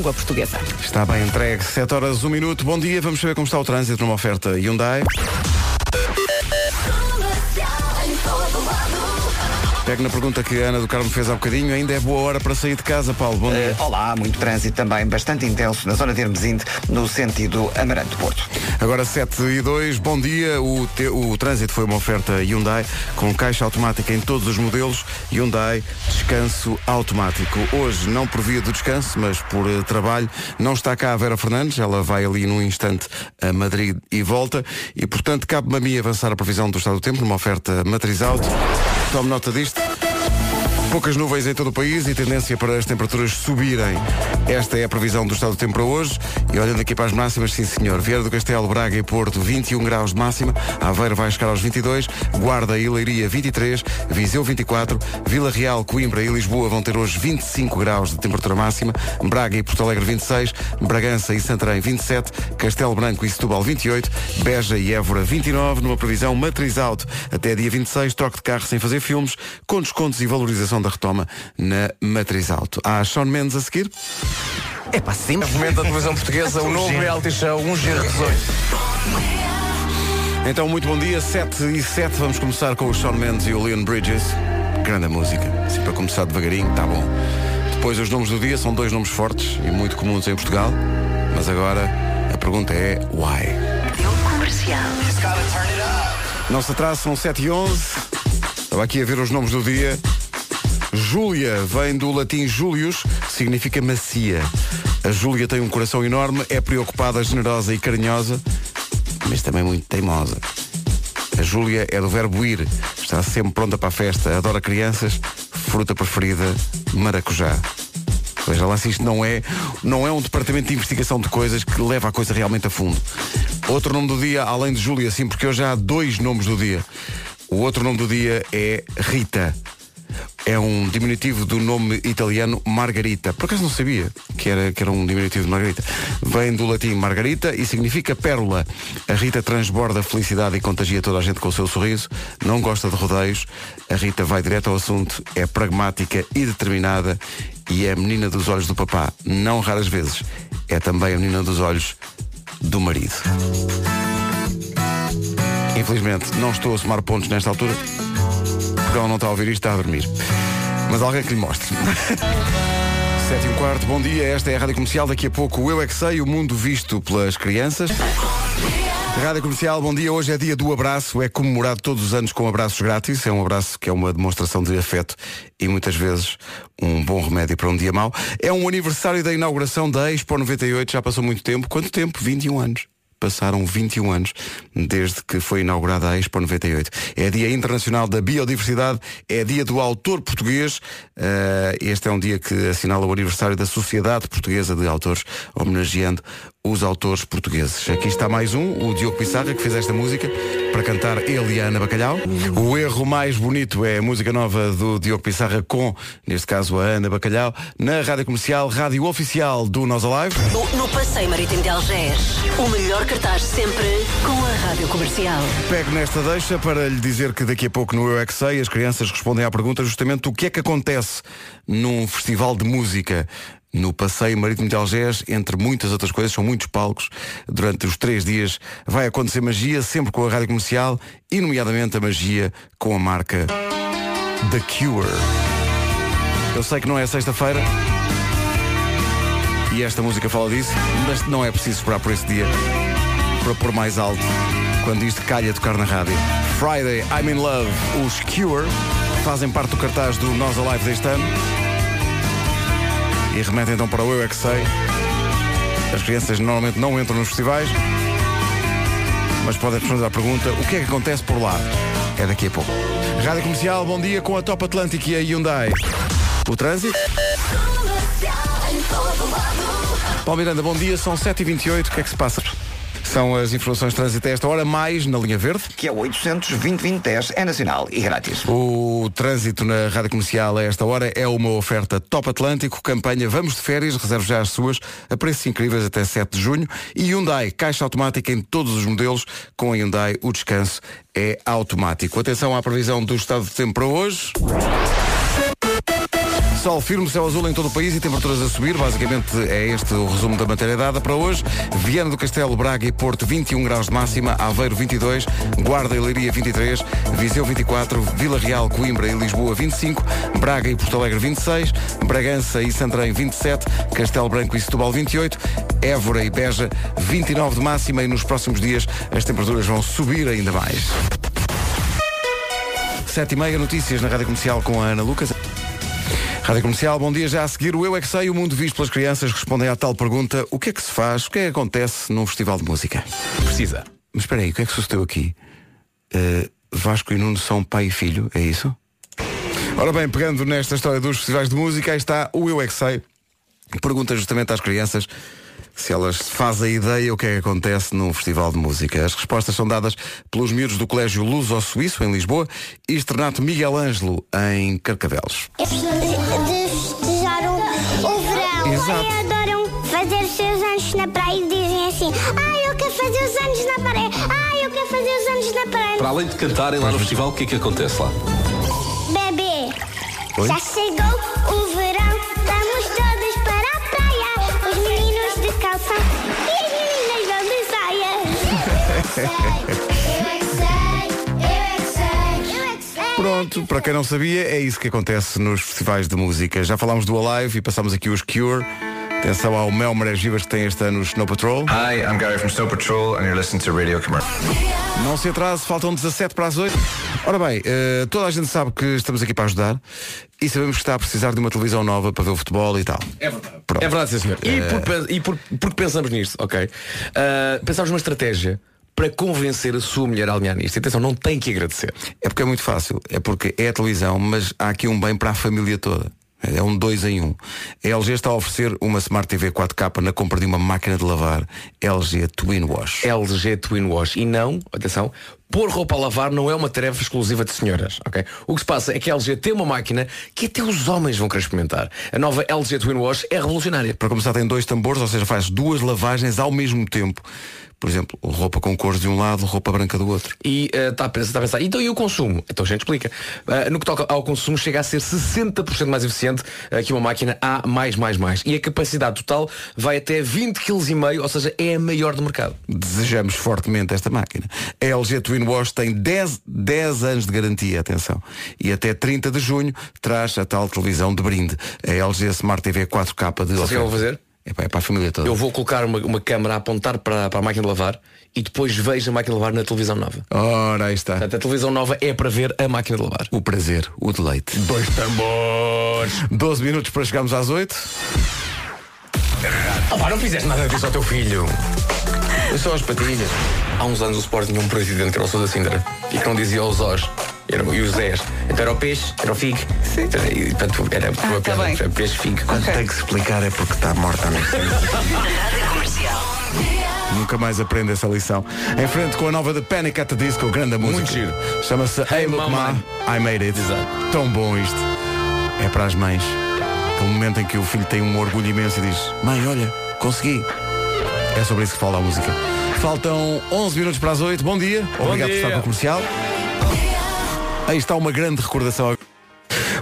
língua portuguesa. Está bem entregue. 7 horas, 1 minuto. Bom dia. Vamos saber como está o trânsito numa oferta Hyundai. Pego na pergunta que a Ana do Carmo fez há bocadinho. Ainda é boa hora para sair de casa, Paulo. Bom dia. Eh, olá, muito trânsito também, bastante intenso na zona de Hermesinde, no sentido Amarante-Porto. Agora 7 e 2, bom dia. O, te- o trânsito foi uma oferta Hyundai com caixa automática em todos os modelos. Hyundai, descanso automático. Hoje, não por via do descanso, mas por eh, trabalho, não está cá a Vera Fernandes. Ela vai ali num instante a Madrid e volta. E, portanto, cabe-me a mim avançar a previsão do estado do tempo numa oferta matriz alto. Tome nota disto. Poucas nuvens em todo o país e tendência para as temperaturas subirem. Esta é a previsão do estado do tempo para hoje. E olhando aqui para as máximas, sim senhor. Vieira do Castelo, Braga e Porto, 21 graus de máxima. Aveiro vai chegar aos 22. Guarda e Leiria, 23. Viseu, 24. Vila Real, Coimbra e Lisboa vão ter hoje 25 graus de temperatura máxima. Braga e Porto Alegre, 26. Bragança e Santarém, 27. Castelo Branco e Setúbal, 28. Beja e Évora, 29. Numa previsão matriz alto. Até dia 26, troque de carro sem fazer filmes, com descontos e valorização da retoma na matriz alto. Há Sean Mendes a seguir. É pá, sempre. Momento da televisão portuguesa, o novo reality show, um giro de tesouros. Então, muito bom dia, 7 e 7. Vamos começar com o Sean Mendes e o Leon Bridges. Grande música. Assim para começar devagarinho, tá bom. Depois, os nomes do dia são dois nomes fortes e muito comuns em Portugal. Mas agora, a pergunta é why? Não se atrasa, são 7 e 11. Estava aqui a ver os nomes do dia. Júlia vem do latim Július, significa macia. A Júlia tem um coração enorme, é preocupada, generosa e carinhosa, mas também muito teimosa. A Júlia é do verbo ir, está sempre pronta para a festa, adora crianças, fruta preferida, maracujá. Veja lá se isto não é, não é um departamento de investigação de coisas que leva a coisa realmente a fundo. Outro nome do dia, além de Júlia, sim, porque hoje há dois nomes do dia. O outro nome do dia é Rita. É um diminutivo do nome italiano Margarita. Por acaso não sabia que era, que era um diminutivo de Margarita. Vem do latim Margarita e significa pérola. A Rita transborda felicidade e contagia toda a gente com o seu sorriso. Não gosta de rodeios. A Rita vai direto ao assunto, é pragmática e determinada e é a menina dos olhos do papá. Não raras vezes. É também a menina dos olhos do marido. Infelizmente, não estou a somar pontos nesta altura porque ela não está a ouvir isto, está a dormir. Mas alguém que lhe mostre. 7 e um quarto, bom dia, esta é a Rádio Comercial, daqui a pouco o Eu É Que Sei, o mundo visto pelas crianças. Rádio Comercial, bom dia, hoje é dia do abraço, é comemorado todos os anos com abraços grátis, é um abraço que é uma demonstração de afeto e muitas vezes um bom remédio para um dia mau. É um aniversário da inauguração da Expo 98, já passou muito tempo, quanto tempo? 21 anos. Passaram 21 anos desde que foi inaugurada a Expo 98. É Dia Internacional da Biodiversidade, é Dia do Autor Português. Eh, este é um dia que assinala o aniversário da Sociedade Portuguesa de Autores, homenageando os autores portugueses. Aqui está mais um, o Diogo Pissarra, que fez esta música para cantar ele e a Ana Bacalhau. O erro mais bonito é a música nova do Diogo Pissarra com, neste caso, a Ana Bacalhau, na Rádio Comercial, Rádio Oficial do Nós Alive. No, no Passeio Marítimo de Algés, o melhor cartaz sempre com a Rádio Comercial. Pego nesta deixa para lhe dizer que daqui a pouco no Eu É Sei as crianças respondem à pergunta justamente o que é que acontece num festival de música no Passeio Marítimo de Algés, entre muitas outras coisas, são muitos palcos. Durante os três dias vai acontecer magia, sempre com a rádio comercial, e nomeadamente a magia com a marca The Cure. Eu sei que não é sexta-feira e esta música fala disso, mas não é preciso esperar por esse dia para pôr mais alto quando isto calha tocar na rádio. Friday, I'm in Love, os Cure fazem parte do cartaz do Nós Alive deste ano. E remete então para o Eu É Que Sei. As crianças normalmente não entram nos festivais, mas podem responder à pergunta o que é que acontece por lá? É daqui a pouco. Rádio Comercial, bom dia com a Top Atlântico e a Hyundai. O trânsito? Paulo Miranda, bom dia, são 7h28, o que é que se passa? São as informações de trânsito a esta hora, mais na linha verde. Que é o 800 2010 é nacional e grátis. O trânsito na Rádio Comercial a esta hora é uma oferta Top Atlântico, campanha Vamos de Férias, reserve já as suas, a preços incríveis até 7 de junho. E Hyundai, caixa automática em todos os modelos. Com a Hyundai, o descanso é automático. Atenção à previsão do estado de tempo para hoje. Sol firme, céu azul em todo o país e temperaturas a subir. Basicamente é este o resumo da matéria dada para hoje. Viana do Castelo, Braga e Porto 21 graus de máxima, Aveiro 22, Guarda e Leiria 23, Viseu 24, Vila Real, Coimbra e Lisboa 25, Braga e Porto Alegre 26, Bragança e Santarém 27, Castelo Branco e Setúbal 28, Évora e Beja 29 de máxima e nos próximos dias as temperaturas vão subir ainda mais. 7 e meia, notícias na Rádio Comercial com a Ana Lucas. Rádio Comercial, bom dia. Já a seguir, o Eu É Que Sei, o mundo visto pelas crianças, respondem à tal pergunta, o que é que se faz, o que é que acontece num festival de música? Precisa. Mas espera aí, o que é que sucedeu aqui? Uh, Vasco e Nuno são pai e filho, é isso? Ora bem, pegando nesta história dos festivais de música, aí está o Eu É Que Sei. Pergunta justamente às crianças se elas fazem ideia o que é que acontece num festival de música. As respostas são dadas pelos miúdos do Colégio Luso Suíço, em Lisboa, e Externato Miguel Ângelo, em Carcavelos. De festejar o, o verão. Exato. Ai, adoram fazer os seus anos na praia e dizem assim, ai, eu quero fazer os anos na praia, ai, eu quero fazer os anos na praia. Para além de cantarem lá no festival, o que é que acontece lá? Bebê, já chegou o Pronto, para quem não sabia, é isso que acontece nos festivais de música. Já falámos do Alive e passámos aqui os Cure. Atenção ao Mel Marés Vivas que tem este ano o Snow Patrol. Hi, I'm Gary from Snow Patrol and you're listening to Radio Commercial. Não se atrase, faltam 17 para as 8. Ora bem, eh, toda a gente sabe que estamos aqui para ajudar e sabemos que está a precisar de uma televisão nova para ver o futebol e tal. É verdade. Pronto. É verdade, sim, senhor. E, por, pen- e por- porque pensamos nisto, ok? Ah, pensámos numa estratégia para convencer a sua mulher a alinhar nisto. Atenção, não tem que agradecer. É porque é muito fácil, é porque é a televisão, mas há aqui um bem para a família toda. É um dois em um. A LG está a oferecer uma Smart TV 4K na compra de uma máquina de lavar LG Twin Wash. LG Twin Wash. E não, atenção, pôr roupa a lavar não é uma tarefa exclusiva de senhoras, ok? O que se passa é que a LG tem uma máquina que até os homens vão querer experimentar. A nova LG Twin Wash é revolucionária. Para começar tem dois tambores, ou seja, faz duas lavagens ao mesmo tempo. Por exemplo, roupa com cores de um lado, roupa branca do outro. E está a, pensar, tá a pensar, então e o consumo? Então a gente explica. Ah, no que toca ao consumo, chega a ser 60% mais eficiente ah, que uma máquina A+++. E a capacidade total vai até 20,5 kg, ou seja, é a maior do mercado. Desejamos fortemente esta máquina. A LG Twin Wash tem 10, 10 anos de garantia, atenção. E até 30 de junho traz a tal televisão de brinde. A LG Smart TV 4K de Sabe o que oferta. eu vou fazer? É para, é para a família toda. Eu vou colocar uma, uma câmera a apontar para, para a máquina de lavar e depois vejo a máquina de lavar na televisão nova. Ora, aí está. Portanto, a televisão nova é para ver a máquina de lavar. O prazer, o deleite. Dois tambores. 12 minutos para chegarmos às 8. Oh, pá, não fizeste nada disso ao teu filho. Eu sou as patilhas. Há uns anos o Sport tinha um presidente que era o Sousa Sintra e que não dizia os Os. Era, e os Zés. Então era o peixe, era o figue. Sim. E, portanto, era uma tá piada. bem. Era peixe figue. Tem que se explicar é porque está morta a. Nunca mais aprende essa lição. Em frente com a nova de Panic at the Disco, grande música. Muito giro. Chama-se Hey Look Ma, I Made It. Exato. Tão bom isto. É para as mães. Aquele momento em que o filho tem um orgulho imenso e diz Mãe, olha, consegui. É sobre isso que fala a música. Faltam 11 minutos para as 8. Bom dia. Obrigado por dia. estar com o comercial. Aí está uma grande recordação.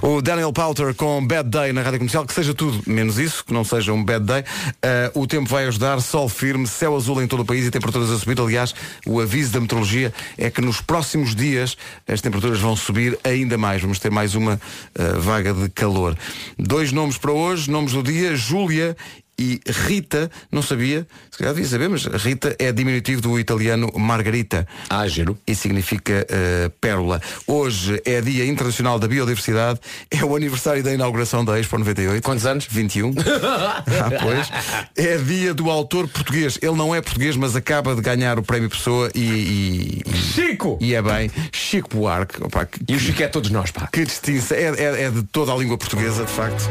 O Daniel Powter com Bad Day na Rádio Comercial, que seja tudo menos isso, que não seja um bad day. Ah, o tempo vai ajudar, sol firme, céu azul em todo o país e temperaturas a subir. Aliás, o aviso da meteorologia é que nos próximos dias as temperaturas vão subir ainda mais. Vamos ter mais uma ah, vaga de calor. Dois nomes para hoje, nomes do dia, Júlia e Rita, não sabia, se calhar devia saber, mas Rita é diminutivo do italiano Margarita Ah, giro. e significa eh, pérola. Hoje é Dia Internacional da Biodiversidade, é o aniversário da inauguração da Expo 98. Quantos anos? 21. ah, pois. É dia do autor português. Ele não é português, mas acaba de ganhar o Prémio Pessoa e, e, e- Chico! e é bem. Chico Buarque. Opa, que, E o Chico é todos nós, pá. que distinção. É, é- é de toda a língua portuguesa, de facto.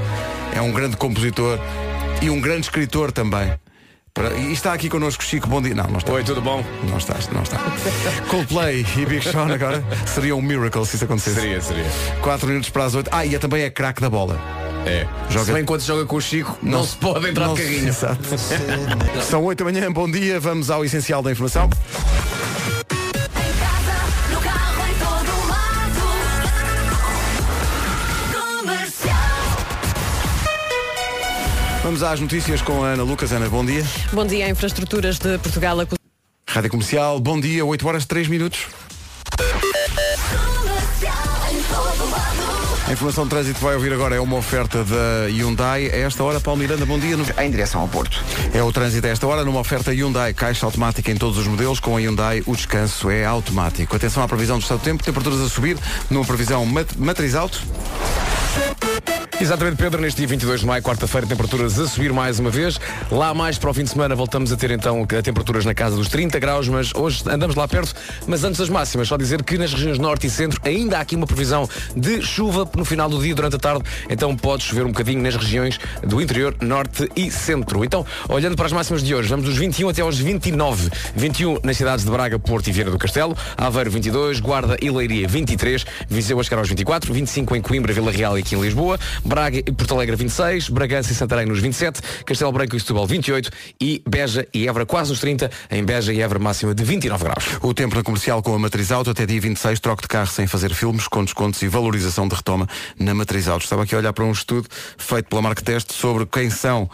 É um grande compositor e um grande escritor também. E está aqui connosco Chico, bom dia. Não, não está. Oi, tudo bom? Não estás, não está. Coldplay e Big Sean agora seria um miracle se isso acontecesse. Seria, seria. 4 minutos para as 8. Ah, e é também é craque da bola. É. Joga- Se bem quando se joga com o Chico, não, se pode entrar não de se- carrinho. Exato. São 8 da manhã, bom dia, vamos ao essencial da informação. Vamos às notícias com a Ana Lucas. Ana, bom dia. Bom dia, infraestruturas de Portugal. Rádio Comercial, bom dia, 8 horas 3 minutos. A informação de trânsito que vai ouvir agora é uma oferta da Hyundai. A esta hora, Paulo Miranda, bom dia. No- Em direção ao Porto. É o trânsito a esta hora numa oferta Hyundai, caixa automática em todos os modelos. Com a Hyundai, o descanso é automático. Atenção à previsão do estado do tempo, temperaturas a subir, numa previsão mat matriz alto. Exatamente, Pedro, neste dia 22 de maio, quarta-feira, temperaturas a subir mais uma vez. Lá mais para o fim de semana voltamos a ter então temperaturas na casa dos 30 graus, mas hoje andamos lá perto. Mas antes das máximas, só dizer que nas regiões norte e centro ainda há aqui uma previsão de chuva no final do dia, durante a tarde. Então pode chover um bocadinho nas regiões do interior, norte e centro. Então, olhando para as máximas de hoje, vamos dos 21 até aos 29. 21 nas cidades de Braga, Porto e Viana do Castelo, Aveiro 22, Guarda e Leiria 23, Viseu a chegar aos 24, 25 em Coimbra, Vila Real e aqui em Lisboa, Braga e Porto Alegre 26, Bragança e Santarém nos 27, Castelo Branco e Setúbal 28 e Beja e Évora quase nos 30, em Beja e Évora máxima de 29 graus. O tempo na comercial com a matriz auto até dia 26, troque de carro sem fazer filmes, com descontos e valorização de retoma na matriz auto. Estava aqui a olhar para um estudo feito pela Marca Teste sobre quem são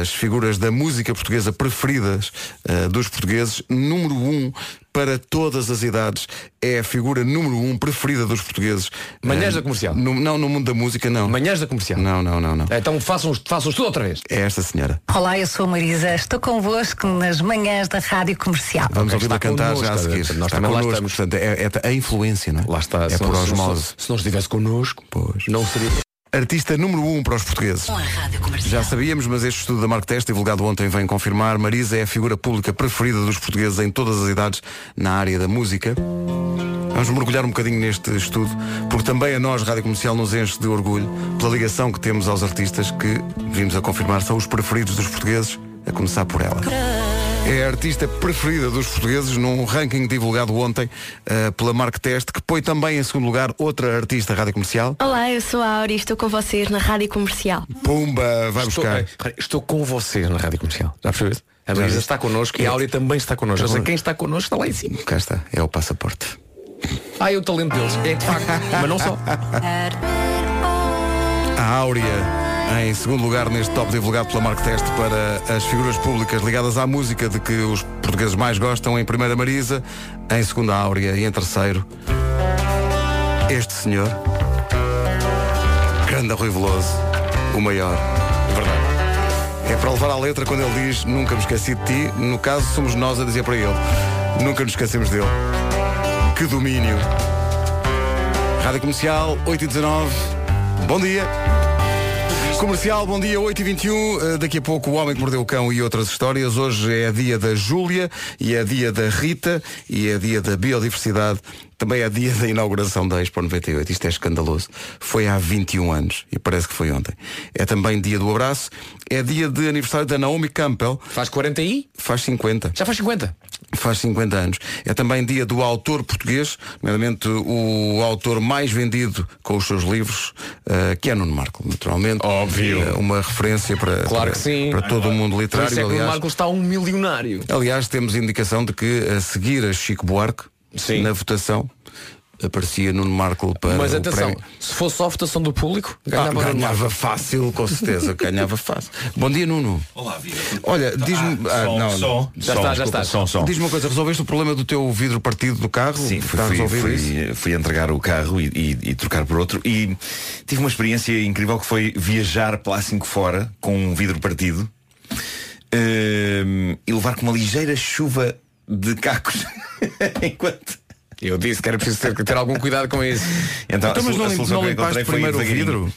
as figuras da música portuguesa preferidas eh, dos portugueses. Número um para todas as idades é a figura número um preferida dos portugueses. Manhãs Eh, da comercial. no- não, no mundo da música, não. Manhãs da comercial. Não, não, não, não. Então façam, façam tudo outra vez. É esta senhora. Olá, eu sou a Marisa, estou convosco nas manhãs da Rádio Comercial. Vamos Ok, ouvi-la cantar já a seguir. nós está também connosco, estamos. portanto, é, é a influência, não é? Lá está. É se por se osmose. Se não estivesse connosco, Pois. não seria. Artista número um para os portugueses. Já sabíamos, mas este estudo da Mark Test, divulgado ontem, vem confirmar. Marisa é a figura pública preferida dos portugueses em todas as idades na área da música. Vamos mergulhar um bocadinho neste estudo, porque também a nós, Rádio Comercial, nos enche de orgulho pela ligação que temos aos artistas que, vimos a confirmar, são os preferidos dos portugueses, a começar por ela. É a artista preferida dos portugueses num ranking divulgado ontem eh, pela Mark Test, que põe também em segundo lugar outra artista rádio comercial. Olá, eu sou a Auri e estou com vocês na Rádio Comercial. Pumba, vai Estou, buscar. eh, estou com vocês na rádio comercial. Já percebeste? A Marisa está connosco e a Áurea também está connosco. Quem está connosco está lá em cima. Cá está, é o passaporte. Ah, é o talento deles. É de facto. Mas não só. A Áurea, em segundo lugar neste top divulgado pela Mark Test para as figuras públicas ligadas à música de que os portugueses mais gostam, em primeira Marisa, em segunda Áurea e em terceiro este senhor, Grande Rui Veloso, o maior. Verdade. É para levar à letra quando ele diz nunca me esqueci de ti, no caso somos nós a dizer para ele, nunca nos esquecemos dele. Que domínio. Rádio Comercial, 8 e 19 Bom dia. Comercial, bom dia, 8 e 21 Uh, Daqui a pouco o Homem que Mordeu o Cão e outras histórias. Hoje é dia da Júlia e é dia da Rita e é dia da biodiversidade. Também é dia da inauguração da Expo 98. Isto é escandaloso. Foi há 21 anos e parece que foi ontem. É também dia do abraço. É dia de aniversário da Naomi Campbell. Faz 40 e? Faz 50. Já faz 50. Faz 50 anos. É também dia do autor português, nomeadamente o autor mais vendido com os seus livros, eh, que é Nuno Marco, naturalmente. Óbvio. Eh, uma referência para, Claro para, que sim. para todo o mundo Por literário. isso é que aliás, Marcos está um milionário. aliás, temos indicação de que a seguir a Chico Buarque, Sim. na votação, aparecia Nuno Marco para Mas o atenção, prémio. se fosse só a votação do público, Ah, ganhava Nuno ganhava fácil, com certeza, ganhava fácil. Bom dia, Nuno. Olá, Vida. Olha, diz-me. Ah, som, não, som, Já som, está, já está. Som, som. Diz-me uma coisa, resolveste o problema do teu vidro partido do carro? Sim, fui, fui, fui- isso? fui entregar o carro e, e- e trocar por outro e tive uma experiência incrível que foi viajar pela A5 fora com um vidro partido ehm, e levar com uma ligeira chuva de cacos enquanto Eu disse que era preciso ter, ter algum cuidado com isso. então, Então, mas não, lim- não limpaste primeiro o vidro?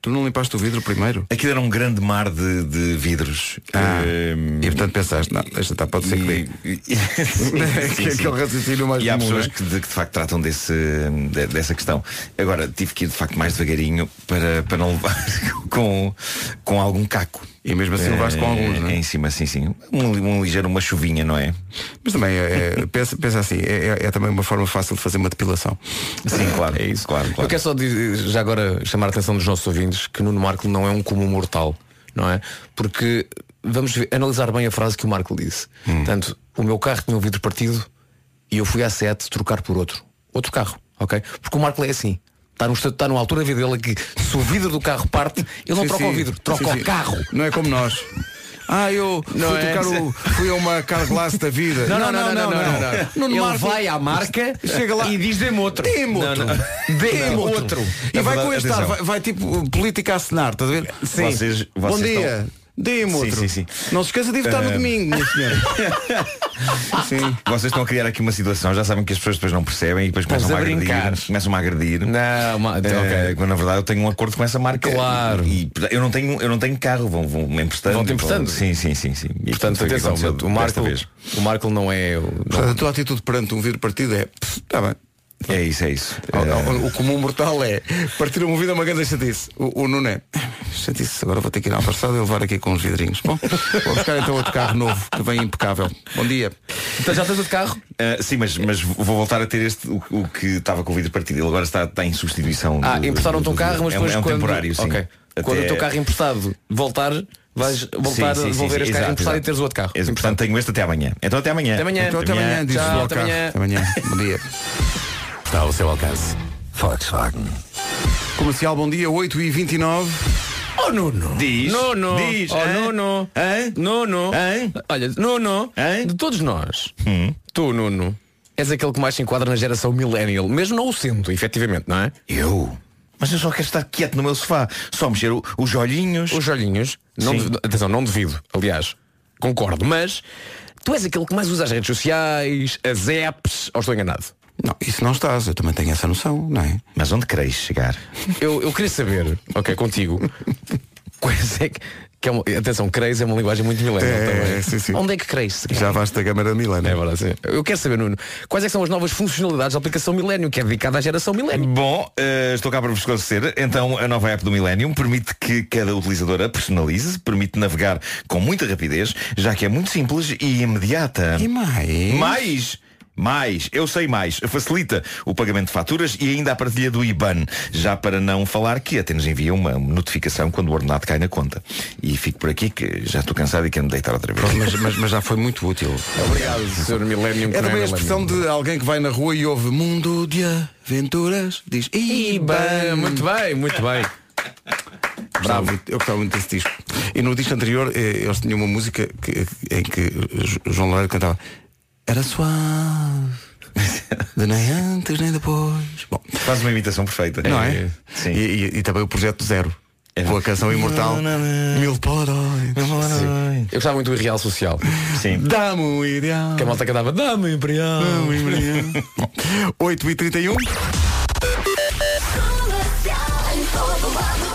Tu não limpaste o vidro primeiro? Aquilo era um grande mar de, de vidros. Ah, Ehm, e portanto pensaste, não, deixa estar, pode ser que dê. e- sim, Que é sim. aquele raciocínio mais E há comum, pessoas é? que de, que de facto tratam desse, de- dessa questão. Agora, tive que ir de facto mais devagarinho para, para não levar com, com algum caco. E mesmo assim levaste com Eh, alguns, não é? Em cima, sim, sim. Um, um ligeiro, uma chuvinha, não é? Mas também, é, é- pensa, pensa assim, é, é- é também uma forma fácil de fazer uma depilação. Sim, claro. É isso. Claro, claro. Eu quero só dizer, já agora chamar a atenção dos nossos ouvintes que Nuno Marco não é um comum mortal, não é? Porque vamos ver- analisar bem a frase que o Marco disse. Hum. Portanto, o meu carro tinha um vidro partido e eu fui à sete trocar por outro. Outro carro, ok? Porque o Marco é assim. Está no, está numa altura da vida dele que se o vidro do carro parte, ele não Sim, troca sim. o vidro, troca Sim, o carro. Não é como nós. Ah, eu Não fui é? tocar o. Fui a uma carglass da vida. Não, não, não, não, não, não, não. Nuno Ele Marco vai à marca chega lá e diz dê-me outro. Dê-me outro. Não, não. Dê-me outro. E É vai com este ar, vai, vai tipo política a assinar, estás a ver? Sim. Vocês- Bom vocês dia. estão- Dê-me Sim, outro. sim, sim. Não se esqueça de votar no Eh, domingo, minha senhora. sim. Vocês estão a criar aqui uma situação, já sabem que as pessoas depois não percebem e depois Estás começam a, a agredir. brincar. Começam a agredir. Não, ma- Eh, ok. Quando na verdade eu tenho um acordo com essa marca. Claro. E eu não tenho, eu não tenho carro, vão, vão me emprestando. Vão-te emprestando? Vão- Sim, sim, sim, sim. E Portanto, atenção, o Marco, o Marco não é. o- Portanto, a tua atitude perante um vidro partido é. Está bem. É isso, é isso. O- Eh, O, comum mortal é partir uma vida uma grande chatice. O, o Nuno é. Chatice, agora vou ter que ir à passada e levar aqui com os vidrinhos. Bom, vou buscar então outro carro novo que vem impecável. Bom dia. Então já tens o de carro? Uh, sim, mas, mas vou voltar a ter este, o, o que estava com o vídeo partido. Ele agora está, está em substituição. Ah, do- emprestaram-te um carro, mas é um, depois é um quando... temporário, sim. Ok. Quando Até- o teu carro emprestado voltar, vais voltar Sim, sim, a devolver este carro emprestado e teres o outro carro. Portanto, tenho este até amanhã. Então até amanhã. Até amanhã. Então até amanhã, diz Tchau, até amanhã. Até amanhã. Bom dia. Está ao seu alcance. Volkswagen. Comercial, bom dia, 8h29. Oh Nuno. Diz. Nuno. Diz. Oh? Nuno. Hã? Nuno. Hã? Olha, Nuno. Hã? De todos nós. Hum. Tu, Nuno. És aquele que mais se enquadra na geração millennial, mesmo não o sendo, efetivamente, não é? Eu? Mas eu só quero estar quieto no meu sofá. Só mexer o- os olhinhos. Os olhinhos, não devido- atenção, não devido, aliás, concordo, mas tu és aquele que mais usa as redes sociais, as apps, ou estou enganado? Não, isso não estás, eu também tenho essa noção, não é? Mas onde queres chegar? Eu, eu queria saber, ok, contigo, quais é que, que é uma, atenção, creis é uma linguagem muito millennial É, também. é, sim, sim. Onde é que creis? Já vais da câmara Milena. É verdade, sim. Eu quero saber, Nuno, quais é que são as novas funcionalidades da aplicação Millennium, que é dedicada à geração Millennium? Bom, eh, estou cá para vos esclarecer. Então, a nova app do Millennium permite que cada utilizador a personalize, permite navegar com muita rapidez, já que é muito simples e imediata. E mais? Mais! Mais, eu sei mais. Facilita o pagamento de faturas e ainda a partilha do IBAN. Já para não falar que até nos envia uma notificação quando o ordenado cai na conta. E fico por aqui que já estou cansado e quero me deitar outra vez. Mas, mas- mas já foi muito útil. Obrigado, Sr. Millennium. É também a expressão de alguém que vai na rua e ouve Mundo de Aventuras. Diz Bem, muito bem, muito bem. Bravo. Eu gostava muito desse disco. E no disco anterior eh, eles tinham uma música que- em que Jo- João Loureiro cantava Era suave. De nem antes nem depois. Bom, Faz uma imitação perfeita. não é? Sim. E, e- e também o Projeto Zero. Com a canção imortal Mil Polaroids. Eu gostava muito do Irreal Social. Sim. Dá-me um ideal Que a malta cantava Dama Imperial. Dá-me um ideal Bom, 8h31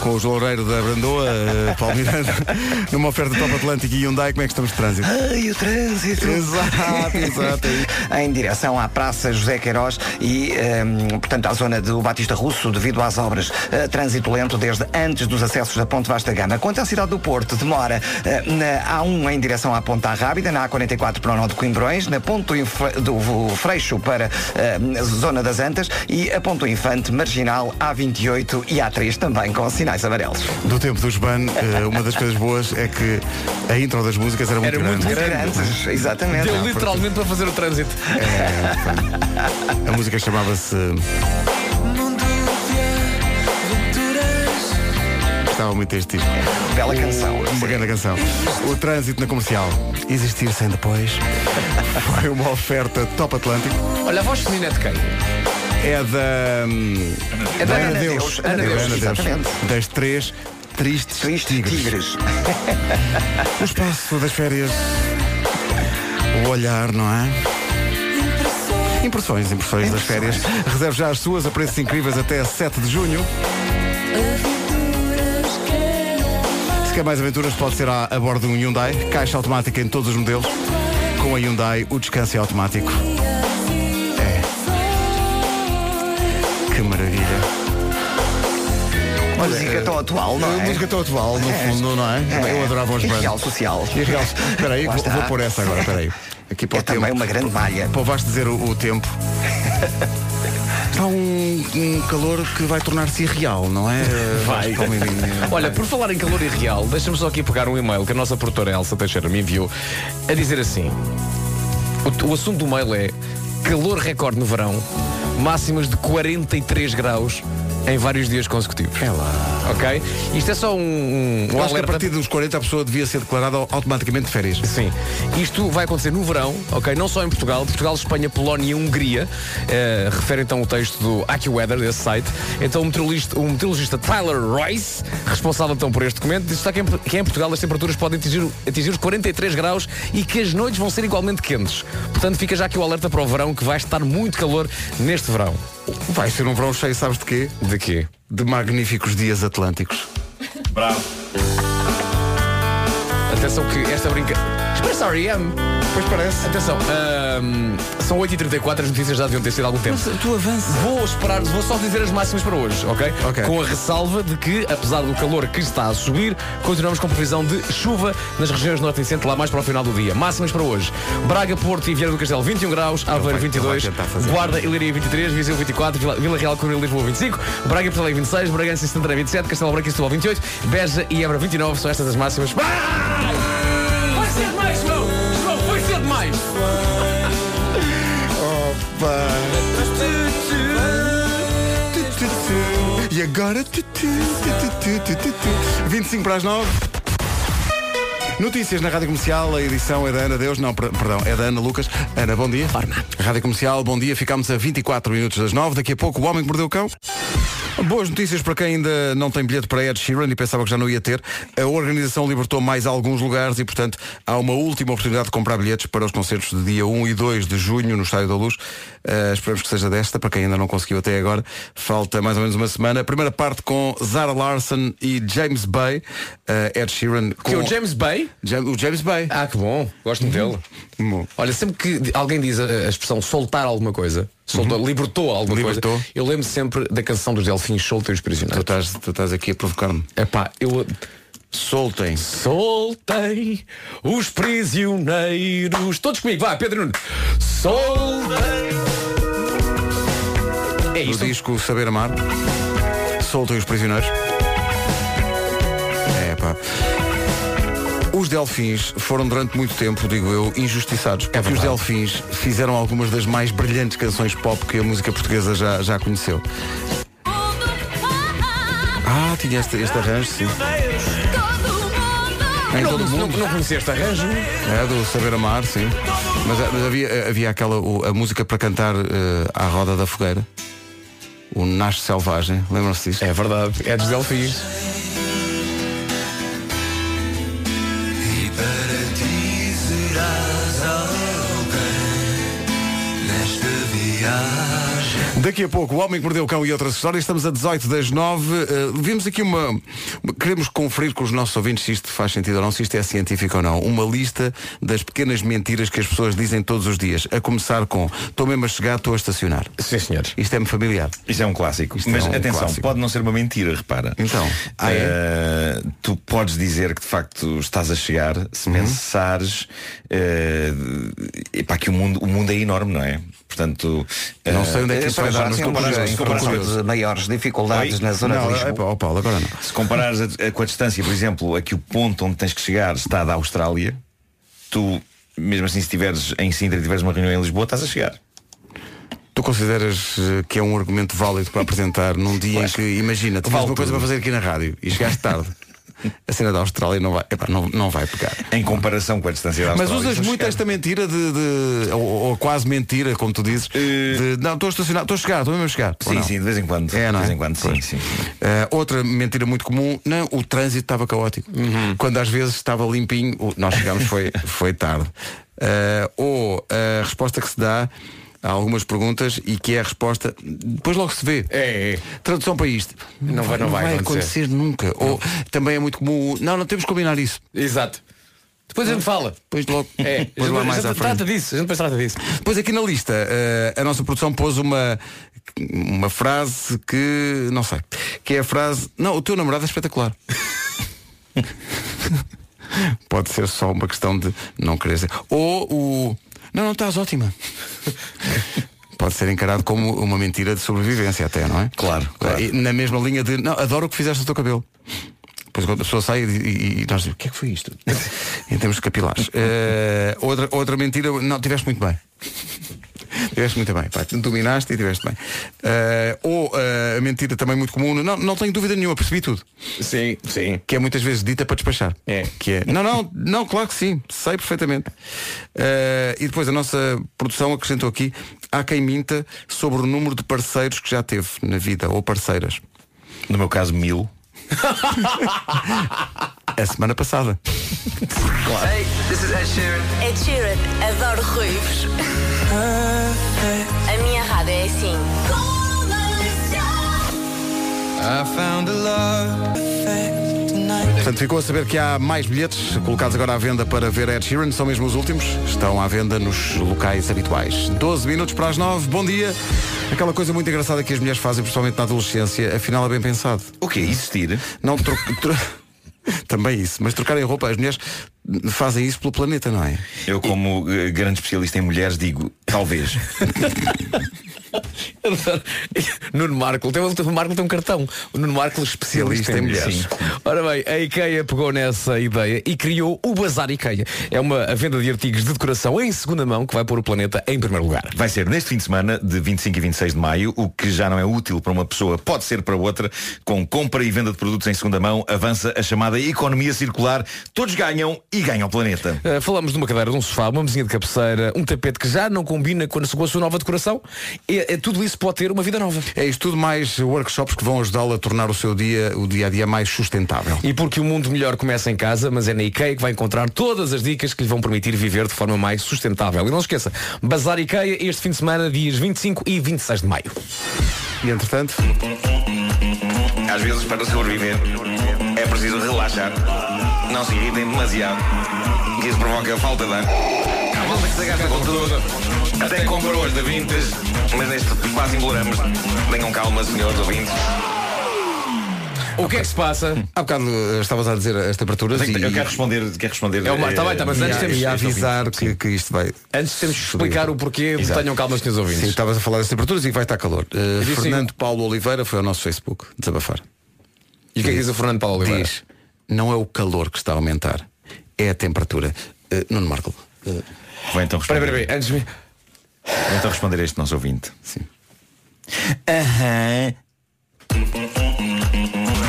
Com o João Loureiro da Brandoa, eh, Paulo Miranda, numa oferta Top Atlântico e Hyundai, como é que estamos de trânsito? Ai, o trânsito. Exato, exato. em direção à Praça José Queiroz e, ehm, portanto, à zona do Batista Russo, devido às obras. Eh, trânsito lento desde antes dos acessos da Ponte Vasta Gama. Quanto à cidade do Porto, demora eh, na A1 em direção à Ponta Rábida, na A44 para o nó de Coimbrões, na Ponte do, Freixo para a zona das Antas e a Ponto Infante, Marginal, A28 e A3 também com sinais amarelos. Do tempo dos ban, eh, uma das coisas boas é que a intro das músicas era muito Era muito grande. grande. Grandes, exatamente. Deu literalmente para fazer o trânsito. A música chamava-se. Gostava muito deste tipo. Bela canção. Uma grande canção. O trânsito na comercial. Existir sem depois. Foi uma oferta top Atlântico. Olha, a voz feminina é de quem? É da. hum, É da Ana Ana Deus. Ana Deus, exatamente. Das três tristes, Tristes tigres. tigres. O espaço das férias. O olhar, não é? Impressões, impressões das férias. Reserve já as suas a preços incríveis até 7 de junho. Se quer mais aventuras, pode ser a, a bordo de um Hyundai. Caixa automática em todos os modelos. Com a Hyundai, o descanso é automático. Música tão atual, não é? Música tão atual, no fundo, não é? Eu adorava os bandos. real social. E real. Espera aí, vou, vou pôr essa agora, espera aí. Aqui para É o tempo. também uma grande malha. Para o Vasco dizer o, o tempo. Está um, um calor que vai tornar-se irreal, não é? Vai. Olha, por falar em calor irreal, deixa-me só aqui pegar um e-mail que a nossa produtora Elsa Teixeira me enviou a dizer assim: o, o assunto do mail é calor recorde no verão, máximas de 43 graus em vários dias consecutivos. É lá. Ok? Isto é só um, um, Eu um acho que a alerta. partir dos 40 a pessoa devia ser declarada automaticamente de férias. Sim. Isto vai acontecer no verão, ok? Não só em Portugal, Portugal, Espanha, Polónia e Hungria. Eh, refere então o texto do AccuWeather, desse site. Então o meteorologista, o meteorologista Tyler Royce, responsável então por este documento, disse que em, que em Portugal as temperaturas podem atingir, atingir os 43 graus e que as noites vão ser igualmente quentes. Portanto, fica já aqui o alerta para o verão, que vai estar muito calor neste verão. Vai ser um verão cheio, sabes de quê? De quê? De magníficos dias atlânticos. Bravo. Atenção que esta brinca... Expressa R.E.M. Pois parece. Atenção, ahm, são 8h34, as notícias já deviam ter sido há algum tempo. tu avança. Vou esperar, vou só dizer as máximas para hoje, ok? Ok. Com a ressalva de que, apesar do calor que está a subir, continuamos com previsão de chuva nas regiões norte e centro lá mais para o final do dia. Máximas para hoje. Braga, Porto e Vieira do Castelo 21 graus, Aveiro vai- 22, ele vai tentar fazer. Guarda e Leiria 23, Viseu 24, Vila, Vila Real, Coruña e Lisboa 25, Braga e Porto Alegre 26, Bragança e Santarém 27, Castelo Branco e Setúbal 28, Beja e Évora 29, são estas as máximas. Vai! Vai ser demais, João! E agora. 25 para as 9. Notícias na Rádio Comercial, a edição é da Ana Deus, não, per- perdão, é da Ana Lucas. Ana, bom dia. Rádio Comercial, bom dia. Ficamos a 24 minutos das 9. Daqui a pouco o Homem que Mordeu o Cão. Boas notícias para quem ainda não tem bilhete para Ed Sheeran e pensava que já não ia ter. A organização libertou mais alguns lugares e, portanto, há uma última oportunidade de comprar bilhetes para os concertos de dia 1 e 2 de junho no Estádio da Luz. Uh, esperamos que seja desta, para quem ainda não conseguiu até agora. Falta mais ou menos uma semana. A primeira parte com Zara Larson e James Bay. Uh, Ed Sheeran com... Que é o James Bay? Jam- o James Bay. Ah, que bom. Gosto dele. Bom. Olha, sempre que alguém diz a, a expressão soltar alguma coisa, soltou, libertou alguma Libertou. coisa, eu lembro sempre da canção dos Delfins Solta e os Tu Prisioneiros. estás, tu estás aqui a provocar-me. Epá, eu Soltem. soltei os prisioneiros. Todos comigo, vai, Pedro Nuno. Soltei. É No isto. disco Saber Amar. Soltem os prisioneiros. É pá. Os delfins foram durante muito tempo, digo eu, injustiçados. Porque os verdade. delfins fizeram algumas das mais brilhantes canções pop que a música portuguesa já, já conheceu. Ah, tinha este, este arranjo, sim. Em Não, todo o não, mundo. não conhecia este arranjo? É, do Saber Amar, sim. Mas, ah, mas havia, havia aquela, o- a música para cantar eh, à roda da fogueira. O Nasce Selvagem, lembram-se disso? É verdade, é dos Delfins. Viagem. Daqui a pouco, o Homem que Mordeu o Cão e outras histórias. Estamos a 18 das 9. Uh, vimos aqui uma. Queremos conferir com os nossos ouvintes se isto faz sentido ou não, se isto é científico ou não. Uma lista das pequenas mentiras que as pessoas dizem todos os dias. A começar com: estou mesmo a chegar, estou a estacionar. Sim, senhores. Isto é-me familiar. Isso é um clássico. Isto Mas é um atenção, clássico. pode não ser uma mentira, repara. Então, ah, é? Eh, tu podes dizer que de facto estás a chegar se Uhum. pensares eh, epá, que o mundo, o mundo é enorme, não é? Portanto, Não eh, sei onde é que isso vai já, informações curioso. de maiores dificuldades Oi? na zona Não, de Lisboa. ó Paulo, agora não. Se comparares a- a- com a distância, por exemplo, a que o ponto onde tens que chegar está da Austrália, tu, mesmo assim, se estiveres em Sintra e tiveres uma reunião em Lisboa, estás a chegar. Tu consideras eh, que é um argumento válido para apresentar num dia em que, imagina, tu Vale uma coisa para fazer aqui na rádio e chegaste tarde. A cena da Austrália não vai, epá, não, não vai pegar. Em comparação com a distância da Mas Austrália. usas estás a muito esta mentira de, de- ou, ou quase mentira, como tu dizes, de, não, estou a estacionar, estou a chegar, estou mesmo a chegar. Sim, sim, de vez em quando. É, não de vez é? em quando, sim, sim. Eh, outra mentira muito comum, não, o trânsito estava caótico. Quando às vezes estava limpinho, nós chegámos foi, foi tarde. Eh, ou a resposta que se dá a algumas perguntas e que é a resposta, depois logo se vê. É, é. Tradução para isto. Não vai- não vai acontecer. nunca. Ou também é muito comum, não, não temos que combinar isso. Exato. Depois a gente fala. Depois logo, É, depois lá mais a gente trata disso, a gente depois trata disso. Depois aqui na lista, eh, a nossa produção pôs uma, uma frase que, não sei, que é a frase, não, o teu namorado é espetacular. Pode ser só uma questão de não querer ser. Ou o, não, não estás ótima. Pode ser encarado como uma mentira de sobrevivência até, não é? Claro, claro. Na mesma linha de, não, adoro o que fizeste no teu cabelo. Depois quando a pessoa sai e, e- nós dizemos, o que é que foi isto? em termos de capilares. Eh, outra, outra mentira, não, tiveste muito bem. Tiveste muito bem, pá. Dominaste e tiveste bem. Eh, ou eh, a mentira também muito comum, não, não tenho dúvida nenhuma, percebi tudo. Sim, sim. Que é muitas vezes dita para despachar. É. Que é. Não, não, não, claro que sim, sei perfeitamente. Eh, e depois a nossa produção acrescentou aqui, há quem minta sobre o número de parceiros que já teve na vida, ou parceiras. No meu caso, mil. A semana passada. Hey, this is Ed Sheeran. Ed Sheeran, adoro ruivos. Portanto, ficou a saber que há mais bilhetes colocados agora à venda para ver Ed Sheeran, são mesmo os últimos, estão à venda nos locais habituais. 12 minutos para as 9, bom dia. Aquela coisa muito engraçada que as mulheres fazem, principalmente na adolescência, afinal é bem pensado. O quê? Existir? Não, tro... tro- Também isso, mas trocarem roupa, as mulheres fazem isso pelo planeta, não é? Eu, como eh, grande especialista em mulheres, digo talvez. Nuno Marco, tem, o Marco tem um cartão. O Nuno Marco especialista em mulheres. Sim. Ora bem, a IKEA pegou nessa ideia e criou o Bazar IKEA. É uma a venda de artigos de decoração em segunda mão que vai pôr o planeta em primeiro lugar. Vai ser neste fim de semana, de 25 e 26 de maio, o que já não é útil para uma pessoa, pode ser para outra, com compra e venda de produtos em segunda mão, avança a chamada economia circular. Todos ganham e ganham o planeta. Uh, falamos de uma cadeira, de um sofá, uma mesinha de cabeceira, um tapete que já não combina com a com a sua nova decoração. E, e tudo isso pode ter uma vida nova. É isto tudo mais workshops que vão ajudá-lo a tornar o seu dia, o dia a dia mais sustentável. E porque o mundo melhor começa em casa, mas é na IKEA que vai encontrar todas as dicas que lhe vão permitir viver de forma mais sustentável. E não se esqueça, Bazar IKEA este fim de semana, dias 25 e 26 de maio. E entretanto, Às vezes, para sobreviver, é preciso relaxar. Não se irritem demasiado, que isso provoca falta de ar. Há malta que se gasta com tudo, até com coroas de vintes, mas neste quase imploramos. Tenham calma, senhores ouvintes. O que é que se passa? há bocado eh, estavas a dizer as temperaturas Eu e, quero responder, quero responder. É o mar- tá bem, tá, mas e, antes a- temos- e avisar que, que isto vai. Antes temos que explicar o porquê, Exato. tenham calma, senhores ouvintes. Sim, estavas a falar das temperaturas e vai estar calor. Uh, disse Fernando Paulo Oliveira foi ao nosso Facebook desabafar. E o que é que diz o Fernando Paulo Oliveira? Diz, não é o calor que está a aumentar, é a temperatura. Uh, Nuno Marco. uh, Vou então Espera, responder. antes então responder a este nosso ouvinte. Sim. Aham.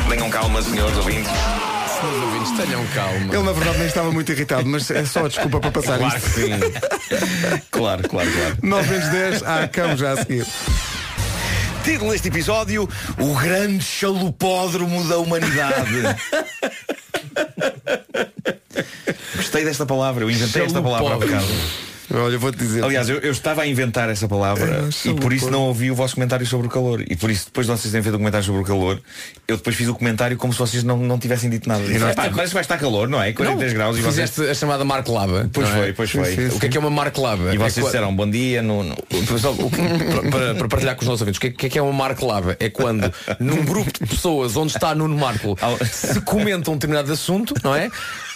Tenham calma, senhores ouvintes. Senhores ouvintes, tenham calma. Ele na verdade nem estava muito irritado, mas é só desculpa para passar Claro isto. que sim. claro, claro, claro. 9 menos 10, há cão já a seguir. Título deste episódio: O grande chalupódromo da humanidade. Gostei desta palavra, eu inventei esta palavra há bocado. Olha, vou-te dizer. Aliás, eu, eu estava a inventar essa palavra É, e por isso não ouvi o vosso comentário sobre o calor. E por isso, depois de vocês terem feito o comentário sobre o calor, eu depois fiz o comentário como se vocês não, não tivessem dito nada. Disse, "Epá, Mas vai estar calor, não é? 43 graus e vocês. Fizeste a chamada marcolada. Pois não é? foi, pois foi. Sim, sim, O que é que é uma marcolada? E vocês é disseram bom dia no. no- que- para, para- para partilhar com os nossos ouvintes, o que é, que é que é uma marcolada? É quando num grupo de pessoas onde está Nuno Marco se comenta um determinado assunto, não é?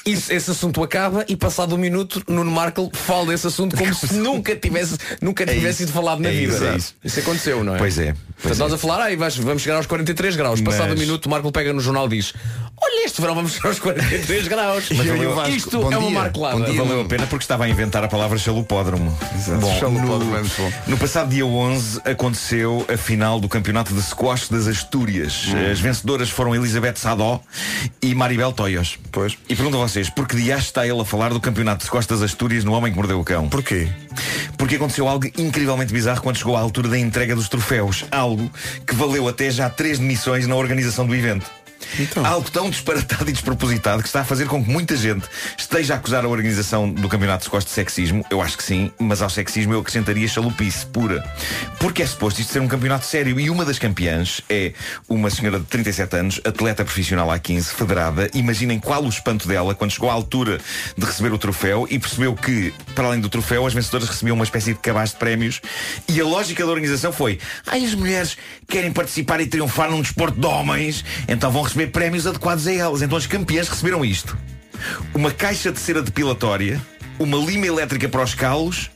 Isso, esse assunto acaba e passado um minuto Nuno Marco fala desse assunto como se nunca tivesse, nunca tivesse É isso. sido falado na É vida. isso, é isso. aconteceu, não é? Pois é, Portanto, pois nós é. a falar, aí vais- vamos chegar aos 43 graus. Passado um Mas- minuto, o Marco pega no jornal e diz Olha, este verão vamos chegar aos 43 graus. Mas valeu, Vasco. Isto Bom é uma dia. marcolada. Bom dia. Valeu a pena porque estava a inventar a palavra chalupódromo. Bom, Chalupódromo é no, muito bom. no passado dia 11 aconteceu a final do campeonato de squash das Astúrias. Hum. As vencedoras foram Elizabeth Sadó e Maribel Toios. Pois. E pergunto a vocês, por que dias está ele a falar do campeonato de squash das Astúrias no Homem que Mordeu o Cão? Porquê? Porque aconteceu algo incrivelmente bizarro quando chegou à altura da entrega dos troféus. Algo que valeu até já três demissões na organização do evento. Então. Algo tão disparatado e despropositado que está a fazer com que muita gente esteja a acusar a organização do Campeonato de Squash de sexismo. Eu acho que sim, mas ao sexismo eu acrescentaria chalupice pura. Porque é suposto isto ser um campeonato sério e uma das campeãs é uma senhora de 37 anos, atleta profissional há 15, federada. Imaginem qual o espanto dela quando chegou à altura de receber o troféu e percebeu que, para além do troféu, as vencedoras recebiam uma espécie de cabaz de prémios e a lógica da organização foi ai, as mulheres querem participar e triunfar num desporto de homens, então vão receber prémios adequados a elas. Então as campeãs receberam isto. Uma caixa de cera depilatória, uma lima elétrica para os calos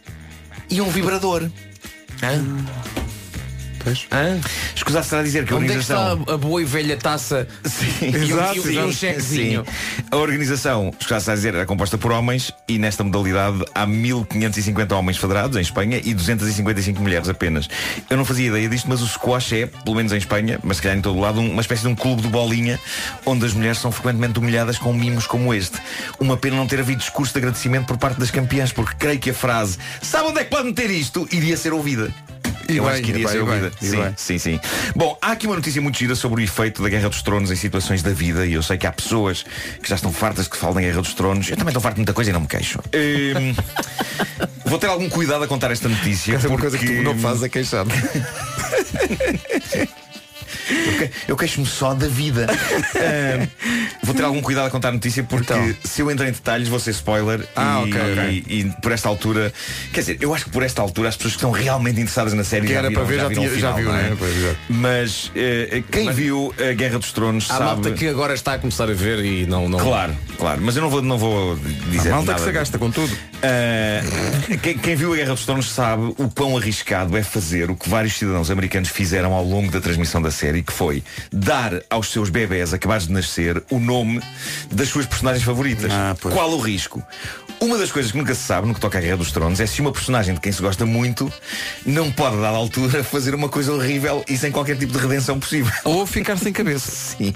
e um vibrador. Hã? Hã? Escusar será dizer que a Onde é que está organização. a boa e velha taça Sim, e, um- exato, um- e um chequezinho? Sim. A organização, escusar será dizer, era composta por homens e nesta modalidade há 1550 homens federados em Espanha e 255 mulheres apenas. Eu não fazia ideia disto, mas o squash é, pelo menos em Espanha, mas se calhar em todo o lado, um- uma espécie de um clube de bolinha onde as mulheres são frequentemente humilhadas com mimos como este. Uma pena não ter havido discurso de agradecimento por parte das campeãs, porque creio que a frase sabe onde é que pode meter isto iria ser ouvida. E Eu bem, acho que iria ser bem, e ouvida. Sim, bem. sim, sim. Bom, há aqui uma notícia muito gira sobre o efeito da Guerra dos Tronos em situações da vida e eu sei que há pessoas que já estão fartas que falem da Guerra dos Tronos. Eu também estou farto de muita coisa e não me queixo. Hum, vou ter algum cuidado a contar esta notícia. Essa é uma porque... coisa que tu não fazes a queixar. Eu, eu queixo-me só da vida. Ahm, vou ter algum cuidado a contar a notícia porque se eu entrar em detalhes vou ser spoiler Então. Ah, e, ok, ok. e- e por esta altura, quer dizer, eu acho que por esta altura as pessoas que estão realmente interessadas na série Que já era viram, para ver, já o tinha- já final, viu, não é? né? Exato. Mas eh, quem viu a Guerra dos Tronos Há sabe. malta que agora está a começar a ver e não. não... Claro, claro, mas eu não vou, não vou dizer A malta nada. que se gasta com tudo. Uh, quem, quem viu a Guerra dos Tronos sabe o quão arriscado é fazer o que vários cidadãos americanos fizeram ao longo da transmissão da série, que foi dar aos seus bebés acabados de nascer o nome das suas personagens favoritas. Ah. Qual o risco? Uma das coisas que nunca se sabe no que toca à Guerra dos Tronos é se uma personagem de quem se gosta muito não pode, a dada altura, fazer uma coisa horrível e sem qualquer tipo de redenção possível. Ou ficar sem cabeça. Sim.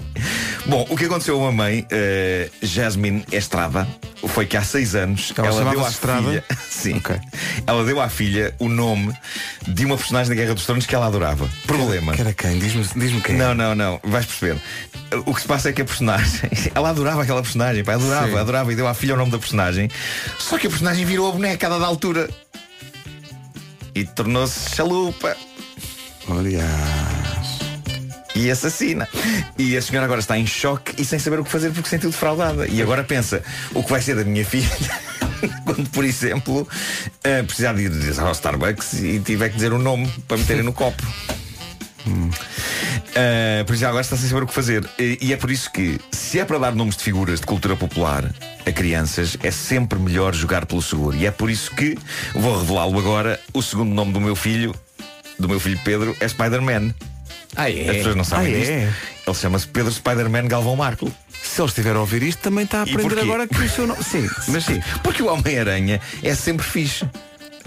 Bom, o que aconteceu a uma mãe, eh, Jasmine Estrada, foi que há seis anos Ela ela deu à Estrada? filha, sim, Ok. ela deu à filha o nome de uma personagem da Guerra dos Tronos que ela adorava. Problema. Que era quem? Diz-me diz quem. Não, não, não. Vais perceber. O que se passa é que a personagem, ela adorava aquela personagem, pá, adorava, Sim. adorava e deu à filha o nome da personagem. Só que a personagem virou a boneca a dada altura. E tornou-se chalupa Aliás. e assassina. E a senhora agora está em choque e sem saber o que fazer porque se sentiu defraudada. E agora pensa, o que vai ser da minha filha quando, por exemplo, eh, precisar de ir ao Starbucks e tiver que dizer o nome para meterem no copo. Uh, por isso agora está sem saber o que fazer. E, e é por isso que, se é para dar nomes de figuras de cultura popular a crianças, é sempre melhor jogar pelo seguro. E é por isso que vou revelá-lo agora. O segundo nome do meu filho, do meu filho Pedro, é Spider-Man. Ah, é? As pessoas não sabem Ah, é? Ele chama-se Pedro Spider-Man Galvão Marco. Se ele estiver a ouvir isto, também está a aprender agora que o seu nome. Sim, mas sim. Porque o Homem-Aranha é sempre fixe.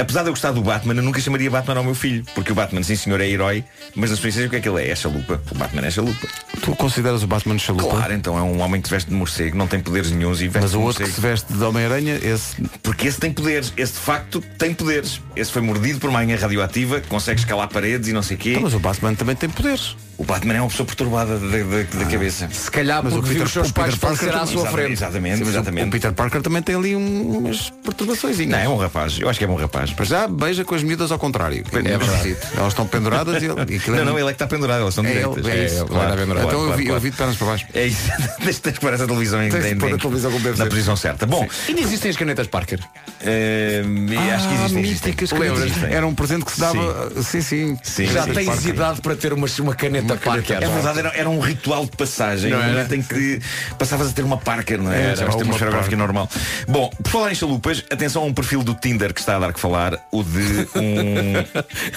Apesar de eu gostar do Batman, eu nunca chamaria Batman ao meu filho. Porque o Batman, sim senhor, é herói, mas na sua essência o que é que ele é? É chalupa. O Batman é chalupa. Tu consideras o Batman chalupa? Claro, então é um homem que se veste de morcego, não tem poderes nenhums e veste Mas o outro que se veste de Homem-Aranha, esse. Porque esse tem poderes, esse de facto tem poderes. Esse foi mordido por uma aranha radioativa, consegue escalar paredes e não sei o quê. Ah, mas o Batman também tem poderes. O Batman é uma pessoa perturbada da, da cabeça. Se calhar Mas o porque viu Peter- os seus pais Parker à sua frente. Exatamente, mas exatamente. O Peter Parker também tem ali um- umas perturbações. Não, é um rapaz. Eu acho que é bom rapaz. Para já beija com as miúdas ao contrário. É verdade. Elas estão penduradas e ele. e é- Não, não, ele é que está pendurado, elas são É direitas. ele, é isso. claro, Claro, claro, Então eu claro, vi, eu claro. vi de pernas para baixo. É isso. Tens que pôr essa televisão na posição certa. Bom, Ainda existem as canetas Parker. eh, acho que Ah, existem. canetas. Existem. Era um presente que se dava. Sim, sim. Já tens idade para ter uma, uma Parker. É verdade, era, era um ritual de passagem. Não no era? momento em que passavas a ter uma Parker, não é? Era, ter uma uma esfera gráfica Parker. normal. Bom, por falar em chalupas, atenção a um perfil do Tinder que está a dar que falar, o de um.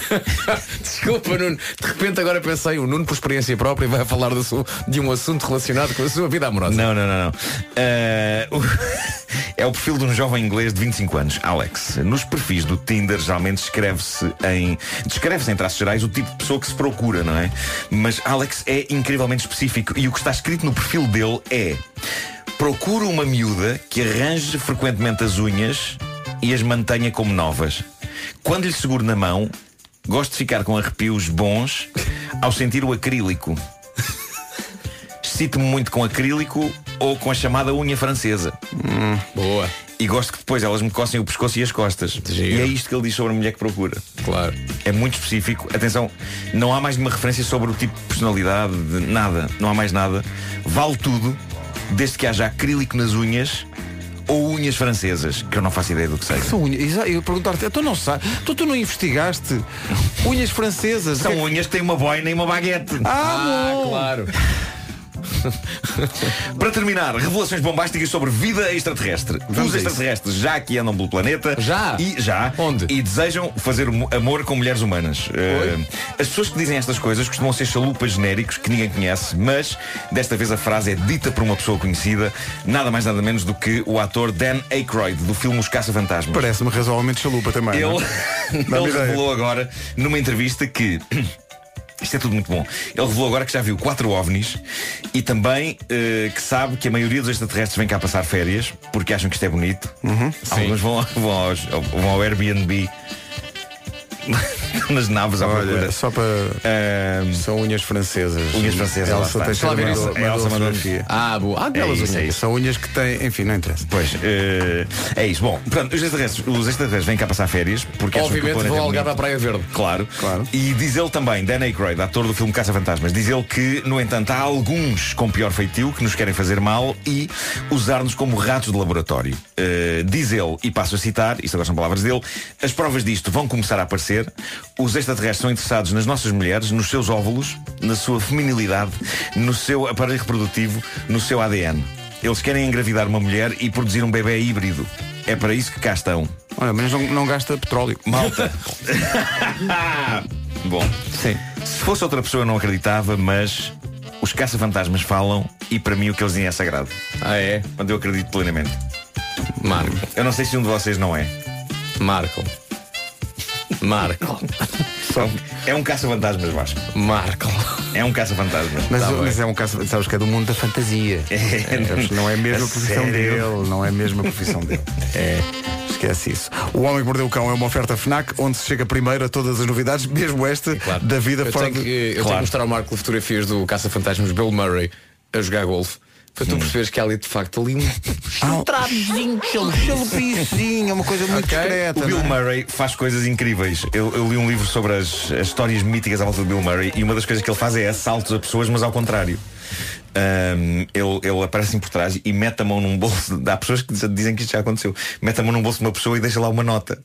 Desculpa, Nuno. De repente agora pensei, o Nuno por experiência própria vai falar do seu- de um assunto relacionado com a sua vida amorosa. Não, não, não, não. Eh, o- é o perfil de um jovem inglês de 25 anos, Alex. Nos perfis do Tinder geralmente escreve-se em. Descreve-se em traços gerais o tipo de pessoa que se procura, não é? Mas Alex é incrivelmente específico e o que está escrito no perfil dele é procura uma miúda que arranje frequentemente as unhas e as mantenha como novas. Quando lhe seguro na mão, gosto de ficar com arrepios bons ao sentir o acrílico. Excito-me muito com acrílico ou com a chamada unha francesa. Boa. E gosto que depois elas me cossem o pescoço e as costas. Giro. E é isto que ele diz sobre a mulher que procura. Claro. É muito específico. Atenção, não há mais nenhuma referência sobre o tipo de personalidade, de nada. Não há mais nada. Vale tudo, desde que haja acrílico nas unhas ou unhas francesas, que eu não faço ideia do que seja. São unhas. Eu perguntar-te, tu não sabes, tu, tu não investigaste unhas francesas. São que é unhas que têm uma boina e uma baguete. Ah, bom. claro. Para terminar, revelações bombásticas sobre vida extraterrestre. Vamos Os extraterrestres já aqui andam pelo planeta. Já? E já. Onde? E desejam fazer mo- amor com mulheres humanas. Eh, as pessoas que dizem estas coisas costumam ser chalupas genéricos que ninguém conhece, mas desta vez a frase é dita por uma pessoa conhecida, nada mais nada menos do que o ator Dan Aykroyd, do filme Os Caça-Fantasmas. Parece-me razoavelmente chalupa também. Ele, é? ele ideia. revelou agora numa entrevista que. Isto é tudo muito bom. Ele revelou agora que já viu quatro ovnis e também eh, que sabe que a maioria dos extraterrestres vem cá passar férias porque acham que isto é bonito. Uhum. Alguns vão, vão, aos- vão ao Airbnb nas naves à procura. Olha, só para. São unhas francesas. Unhas francesas, Elsa. Teixeira Deixa lá ver mandou- isso. mandou Elsa a mandou-. Ah, boa. Ah, É aquelas isso, é unhas. isso. São unhas que têm. Enfim, não interessa. Pois, eh, é isso. Bom, pronto, os extraterrestres, os extraterrestres vêm cá passar férias porque acham que o Obviamente é ao Algarve bonito. à Praia Verde. Claro. Claro. E diz ele também, Dan Aykroyd, ator do filme Caça-Fantasmas, diz ele que, no entanto, há alguns com pior feitio que nos querem fazer mal e usar-nos como ratos de laboratório. Uh, diz ele, e passo a citar, isto agora são palavras dele, as provas disto vão começar a aparecer. Os extraterrestres são interessados nas nossas mulheres, nos seus óvulos, na sua feminilidade, no seu aparelho reprodutivo, no seu ADN. Eles querem engravidar uma mulher e produzir um bebê híbrido. É para isso que cá estão. Olha, mas não, não gasta petróleo. Malta. Bom, Sim. se fosse outra pessoa eu não acreditava, mas os caça-fantasmas falam e para mim o que eles dizem é sagrado. Ah, é? Quando eu acredito plenamente. Marco. Eu não sei se um de vocês não é. Marco. Marco. É um caça-fantasmas, Vasco. Marco. É um caça-fantasmas. Mas, Tá mas é um caso, sabes que é do mundo da fantasia. É. não é mesmo a A profissão sério? dele, não é mesmo a profissão dele. É. Esquece isso. O Homem que Mordeu o Cão é uma oferta FNAC onde se chega primeiro a todas as novidades, mesmo esta da vida Eu fora tenho, que, de... eu tenho que mostrar ao Marco fotografias do Caça-Fantasmas Bill Murray a jogar golfe. Para tu perceberes que há ali de facto ali um travezinho, chalupicinho, é uma coisa muito Ok. discreta. O Bill não é? Murray faz coisas incríveis. Eu, eu li um livro sobre as, as histórias míticas à volta do Bill Murray e uma das coisas que ele faz é assaltos a pessoas, mas ao contrário. Ahm, ele, ele aparece por trás e mete a mão num bolso. Há pessoas que dizem que isto já aconteceu. Mete a mão num bolso de uma pessoa e deixa lá uma nota.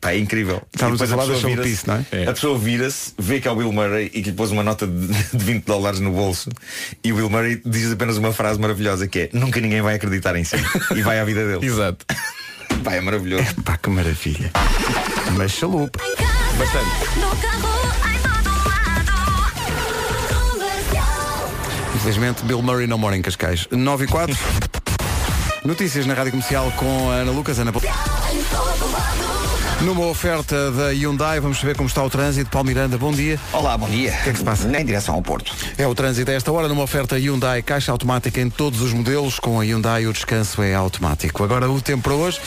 Pá, é incrível. Estávamos depois a falar da vira-se- não é? A pessoa vira-se, vê que é o Bill Murray e que lhe pôs uma nota de, de 20 dólares no bolso. E o Bill Murray diz apenas uma frase maravilhosa que é nunca ninguém vai acreditar em si. E vai à vida dele. Exato. Pá, é maravilhoso. Pá, que maravilha. Mas chalupa. Bastante. Infelizmente, Bill Murray não mora em Cascais. 9 e 4. Notícias na Rádio Comercial com a Ana Lucas. Ana... Numa oferta da Hyundai, vamos saber como está o trânsito. Paulo Miranda, bom dia. Olá, bom dia. O que é que se passa? Em direção ao Porto. É o trânsito a esta hora numa oferta Hyundai caixa automática em todos os modelos. Com a Hyundai o descanso é automático. Agora o tempo para hoje.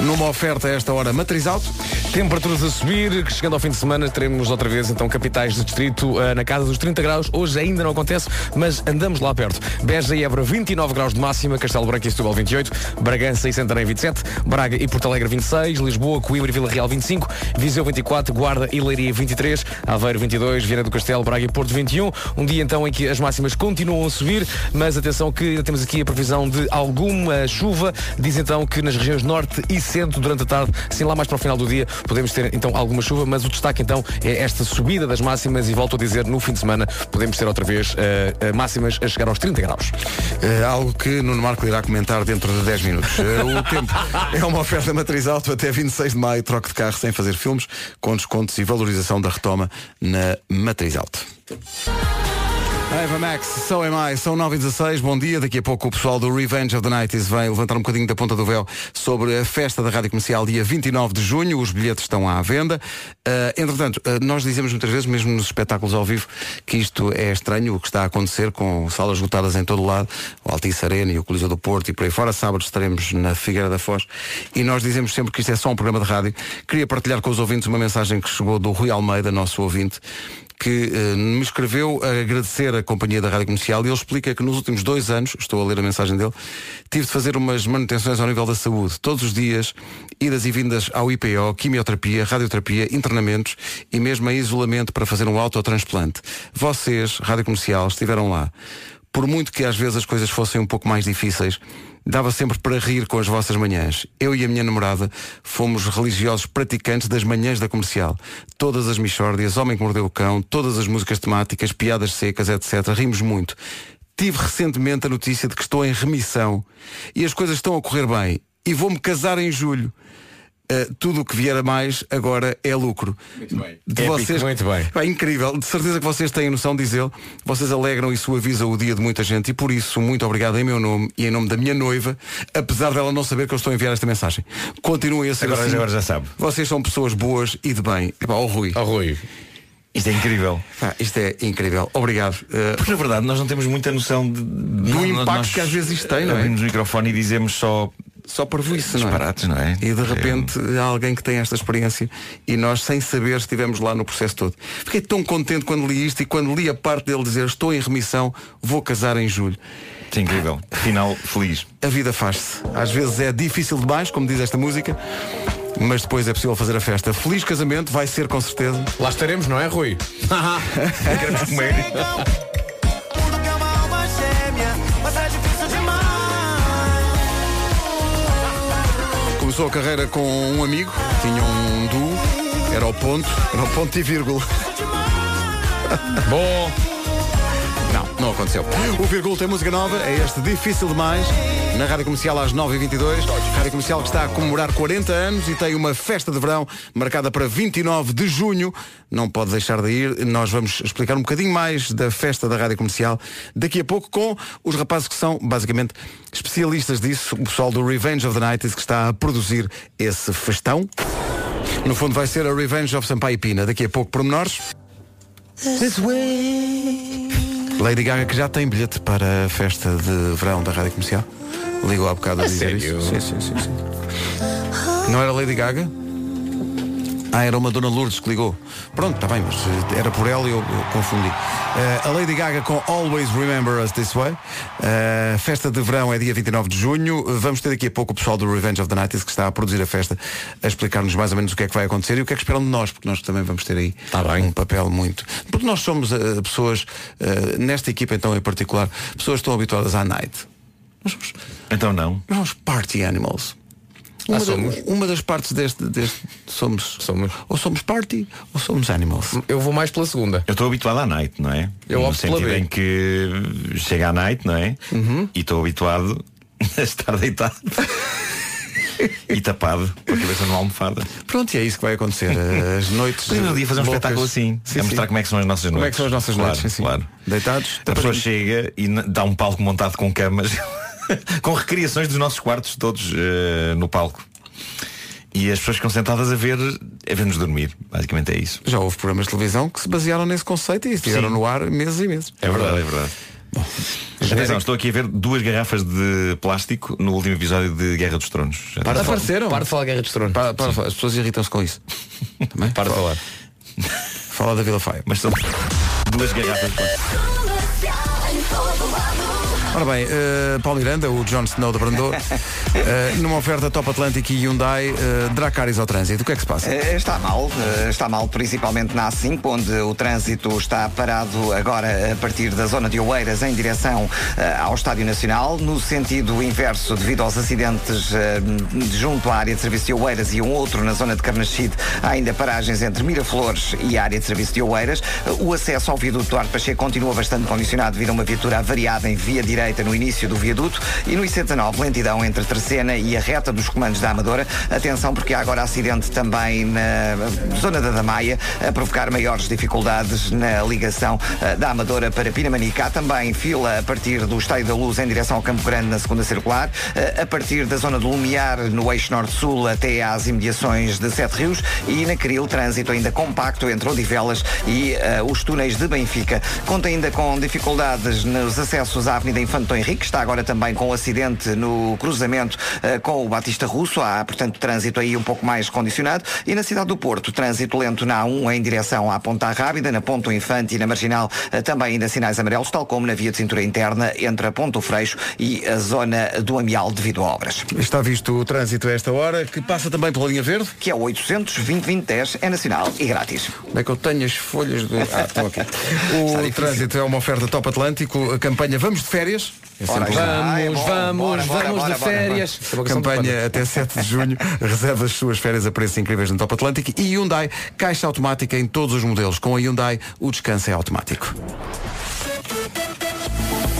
Numa oferta a esta hora matriz alto. Temperaturas a subir, que chegando ao fim de semana teremos outra vez então capitais de distrito eh, na casa dos 30 graus. Hoje ainda não acontece, mas andamos lá perto. Beja e Évora 29 graus de máxima, Castelo Branco e Setúbal 28, Bragança e Santarém 27, Braga e Porto Alegre 26, Lisboa, Coimbra e Vila Real 25, Viseu 24, Guarda e Leiria 23, Aveiro 22, Viana do Castelo, Braga e Porto 21. Um dia então em que as máximas continuam a subir, mas atenção que ainda temos aqui a previsão de alguma chuva. Diz então que nas regiões norte e centro durante a tarde, assim lá mais para o final do dia, podemos ter então alguma chuva, mas o destaque então é esta subida das máximas e volto a dizer, no fim de semana podemos ter outra vez eh, máximas a chegar aos 30 graus. Eh, algo que Nuno Marco irá comentar dentro de 10 minutos. Eh, o tempo é uma oferta matriz alto até 26 de maio, troque de carro sem fazer filmes, com descontos e valorização da retoma na matriz alto. Eva Max, So Am I, são 9 e 16 bom dia. Daqui a pouco o pessoal do Revenge of the Nights vem levantar um bocadinho da ponta do véu sobre a festa da Rádio Comercial dia 29 de junho. Os bilhetes estão à venda. Uh, entretanto, uh, nós dizemos muitas vezes, mesmo nos espetáculos ao vivo, que isto é estranho, o que está a acontecer com salas esgotadas em todo o lado, o Altice Arena e o Coliseu do Porto e por aí fora. Sábado estaremos na Figueira da Foz e nós dizemos sempre que isto é só um programa de rádio. Queria partilhar com os ouvintes uma mensagem que chegou do Rui Almeida, nosso ouvinte, que eh, me escreveu a agradecer a companhia da Rádio Comercial e ele explica que nos últimos dois anos, estou a ler a mensagem dele, tive de fazer umas manutenções ao nível da saúde. Todos os dias, idas e vindas ao IPO, quimioterapia, radioterapia, internamentos e mesmo em isolamento para fazer um autotransplante. Vocês, Rádio Comercial, estiveram lá por muito que às vezes as coisas fossem um pouco mais difíceis, dava sempre para rir com as vossas manhãs. Eu e a minha namorada fomos religiosos praticantes das manhãs da comercial. Todas as Michórdias, Homem que Mordeu o Cão, todas as músicas temáticas, piadas secas, etc. Rimos muito. Tive recentemente a notícia de que estou em remissão e as coisas estão a correr bem. E vou-me casar em julho. Uh, tudo o que vier a mais agora é lucro. Muito bem. De Épico, vocês, muito bem. Pá, incrível. De certeza que vocês têm noção, diz ele. Vocês alegram e suavizam o dia de muita gente e por isso, muito obrigado em meu nome e em nome da minha noiva, apesar dela não saber que eu estou a enviar esta mensagem. Continuem a ser Agora- assim. agora já sabe. Vocês são pessoas boas e de bem. Epá, Rui. Ó Rui. Isto é incrível. Pá, isto é incrível. Obrigado. Uh, Porque na verdade nós não temos muita noção de, Do impacto que às vezes isto tem, não é? Abrimos o microfone e dizemos só só por isso, não é? disparates, não é? E de repente há alguém que tem esta experiência e nós, sem saber, estivemos lá no processo todo. Fiquei tão contente quando li isto e quando li a parte dele dizer estou em remissão, vou casar em julho. É incrível. Final feliz. A vida faz-se. Às vezes é difícil demais, como diz esta música, mas depois é possível fazer a festa. Feliz casamento, vai ser com certeza. Lá estaremos, não é, Rui? Queremos comer. Começou a carreira com um amigo, tinha um duo, era o ponto, era o ponto e vírgula. Bom. Não, não aconteceu. O Vírgula tem música nova, é este Difícil Demais, na Rádio Comercial às 9h22. Rádio Comercial que está a comemorar 40 anos e tem uma festa de verão marcada para 29 de junho. Não pode deixar de ir. Nós vamos explicar um bocadinho mais da festa da Rádio Comercial daqui a pouco com os rapazes que são, basicamente, especialistas disso. O pessoal do Revenge of the Night que está a produzir esse festão. No fundo vai ser a Revenge of Sampaio Pina. Daqui a pouco, pormenores. Lady Gaga que já tem bilhete para a festa de verão da Rádio Comercial. Ligou há bocado a, A dizer sério? isso. Sim, sim, sim, sim. Não era Lady Gaga? Ah, era uma Dona Lourdes que ligou. Pronto, está bem, mas eh, era por ela e eu, eu confundi. Eh, a Lady Gaga com Always Remember Us This Way. Eh, festa de verão é dia 29 de junho. Vamos ter daqui a pouco o pessoal do Revenge of the Night que está a produzir a festa a explicar-nos mais ou menos o que é que vai acontecer e o que é que esperam de nós, porque nós também vamos ter aí um papel muito. Porque nós somos eh, pessoas, nesta equipa então em particular, pessoas que estão habituadas à night. Então não. Nós somos party animals. Ah, Uma, da- somos? uma das partes deste, deste somos, somos ou somos party ou somos animals. Eu vou mais pela segunda. Eu estou habituado à night, não é? Eu no opto pela sentido B. em que chega à night, não é? Uhum. E estou habituado a estar deitado e tapado com a cabeça numa almofada. Pronto, e é isso que vai acontecer. As noites. Um dia fazer um loucas. espetáculo assim, Sim, a mostrar sim. como é que são as nossas noites. Como é que são as nossas Claro, noites? Sim, sim. claro. Deitados, A pessoa chega e dá um palco montado com camas, com recriações dos nossos quartos todos eh, no palco. E as pessoas ficam sentadas a ver, a ver-nos dormir. Basicamente é isso. Já houve programas de televisão que se basearam nesse conceito e estiveram no ar meses e meses. É verdade, é verdade. Atenção, estou aqui a ver duas garrafas de plástico no último episódio de Guerra dos Tronos. Para apareceram. Para de falar Guerra dos Tronos. Para, para falar. As pessoas irritam-se com isso. Também? Para de falar. Fala da Vila Faia. Mas são duas garrafas de plástico. Ora bem, eh, Paulo Miranda, o Jon Snow da Brandor, eh, numa oferta Top Atlântico e Hyundai, uh, Dracaris ao trânsito. O que é que se passa? Eh, Está mal, está mal principalmente na A5, onde o trânsito está parado agora a partir da zona de Oeiras em direção ao Estádio Nacional, no sentido inverso devido aos acidentes junto à área de serviço de Oeiras e um outro na zona de Carnachide, há ainda paragens entre Miraflores e a área de serviço de Oeiras. O acesso ao viaduto Duarte Pacheco continua bastante condicionado devido a uma viatura avariada em via direita no início do viaduto e no IC19 lentidão entre Terceira e a reta dos comandos da Amadora. Atenção porque há agora acidente também na zona da Damaia a provocar maiores dificuldades na ligação eh, da Amadora para Pinamanica. Há também fila a partir do Estádio da Luz em direção ao Campo Grande na segunda circular, eh, a partir da zona do Lumiar no eixo norte-sul até às imediações de Sete Rios e na Cril trânsito ainda compacto entre Odivelas e eh, os túneis de Benfica. Conta ainda com dificuldades nos acessos à Avenida Infante Infante Henrique, está agora também com o acidente no cruzamento eh, com o Batista Russo, há, portanto, trânsito aí um pouco mais condicionado. E na cidade do Porto, trânsito lento na A1 em direção à Ponta Rábida, na Ponto Infante e na Marginal, eh, também ainda sinais amarelos, tal como na via de cintura interna entre a Ponto Freixo e a zona do Amial devido a obras. Está visto o trânsito a esta hora, que passa também pela linha verde. Que é o 800 2010 é nacional e grátis. Como é que eu tenho as folhas do. Ah, estão aqui. O trânsito é uma oferta top Atlântico, a campanha Vamos de Férias. É Ora, já. Vamos, Ah, é bom. vamos, Bora, bora, vamos bora, de bora, férias. Campanha até 7 de junho. Reserva as suas férias a preços incríveis no Top Atlântico. E Hyundai, caixa automática em todos os modelos. Com a Hyundai, o descanso é automático.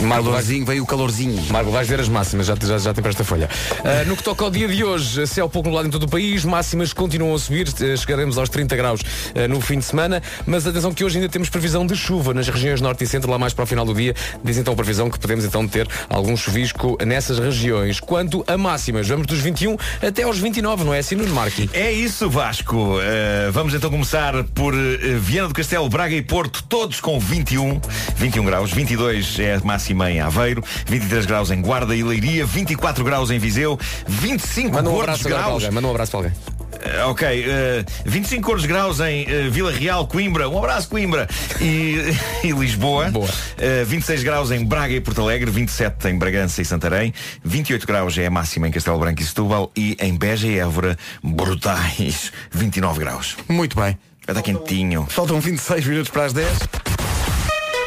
Vais, Calorzinho, veio o calorzinho. Marco, vais ver as máximas, já, já, já tem para esta folha. Ah, no que toca ao dia de hoje, céu pouco nublado em todo o país, máximas continuam a subir, eh, chegaremos aos 30 graus eh, no fim de semana, mas atenção que hoje ainda temos previsão de chuva nas regiões norte e centro, lá mais para o final do dia. Diz então a previsão que podemos então ter algum chuvisco nessas regiões. Quanto a máximas, vamos dos 21 até aos 29, não é assim, Nuno Marqui? É isso, Vasco. Uh, vamos então começar por uh, Viana do Castelo, Braga e Porto, todos com 21, 21 graus. 22 é a máxima em Aveiro, 23 graus em Guarda e Leiria, 24 graus em Viseu, 25 Manda um abraço graus. alguém, manda um abraço para alguém. Uh, ok, uh, 25 cores graus em uh, Vila Real, Coimbra, um abraço Coimbra e, e Lisboa, Boa. Uh, 26 graus em Braga e Porto Alegre, 27 em Bragança e Santarém, 28 graus é a máxima em Castelo Branco e Setúbal e em Beja e Évora, brutais, 29 graus. Muito bem. Estar quentinho. Faltam 26 minutos para as 10.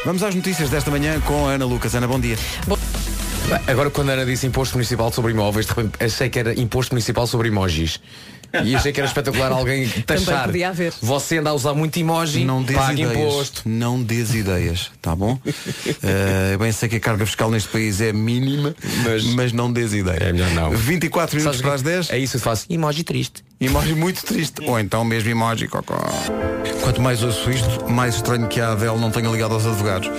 Vamos às notícias desta manhã com a Ana Lucas. Ana, bom dia. Agora quando a Ana disse imposto municipal sobre imóveis, de repente achei que era imposto municipal sobre emojis. E achei que era espetacular alguém taxar. podia haver. Você anda a usar muito emoji, Não dês paga ideias. imposto. Não dês ideias, tá bom? Eh, bem sei que a carga fiscal neste país é mínima, mas, Mas- não dês ideias. É melhor não. 24 minutos Sabes para as 10. É isso que eu faço. Emoji triste. Emoji muito triste. Ou então mesmo emoji cocó. Quanto mais ouço isto, mais estranho que a Adele não tenha ligado aos advogados.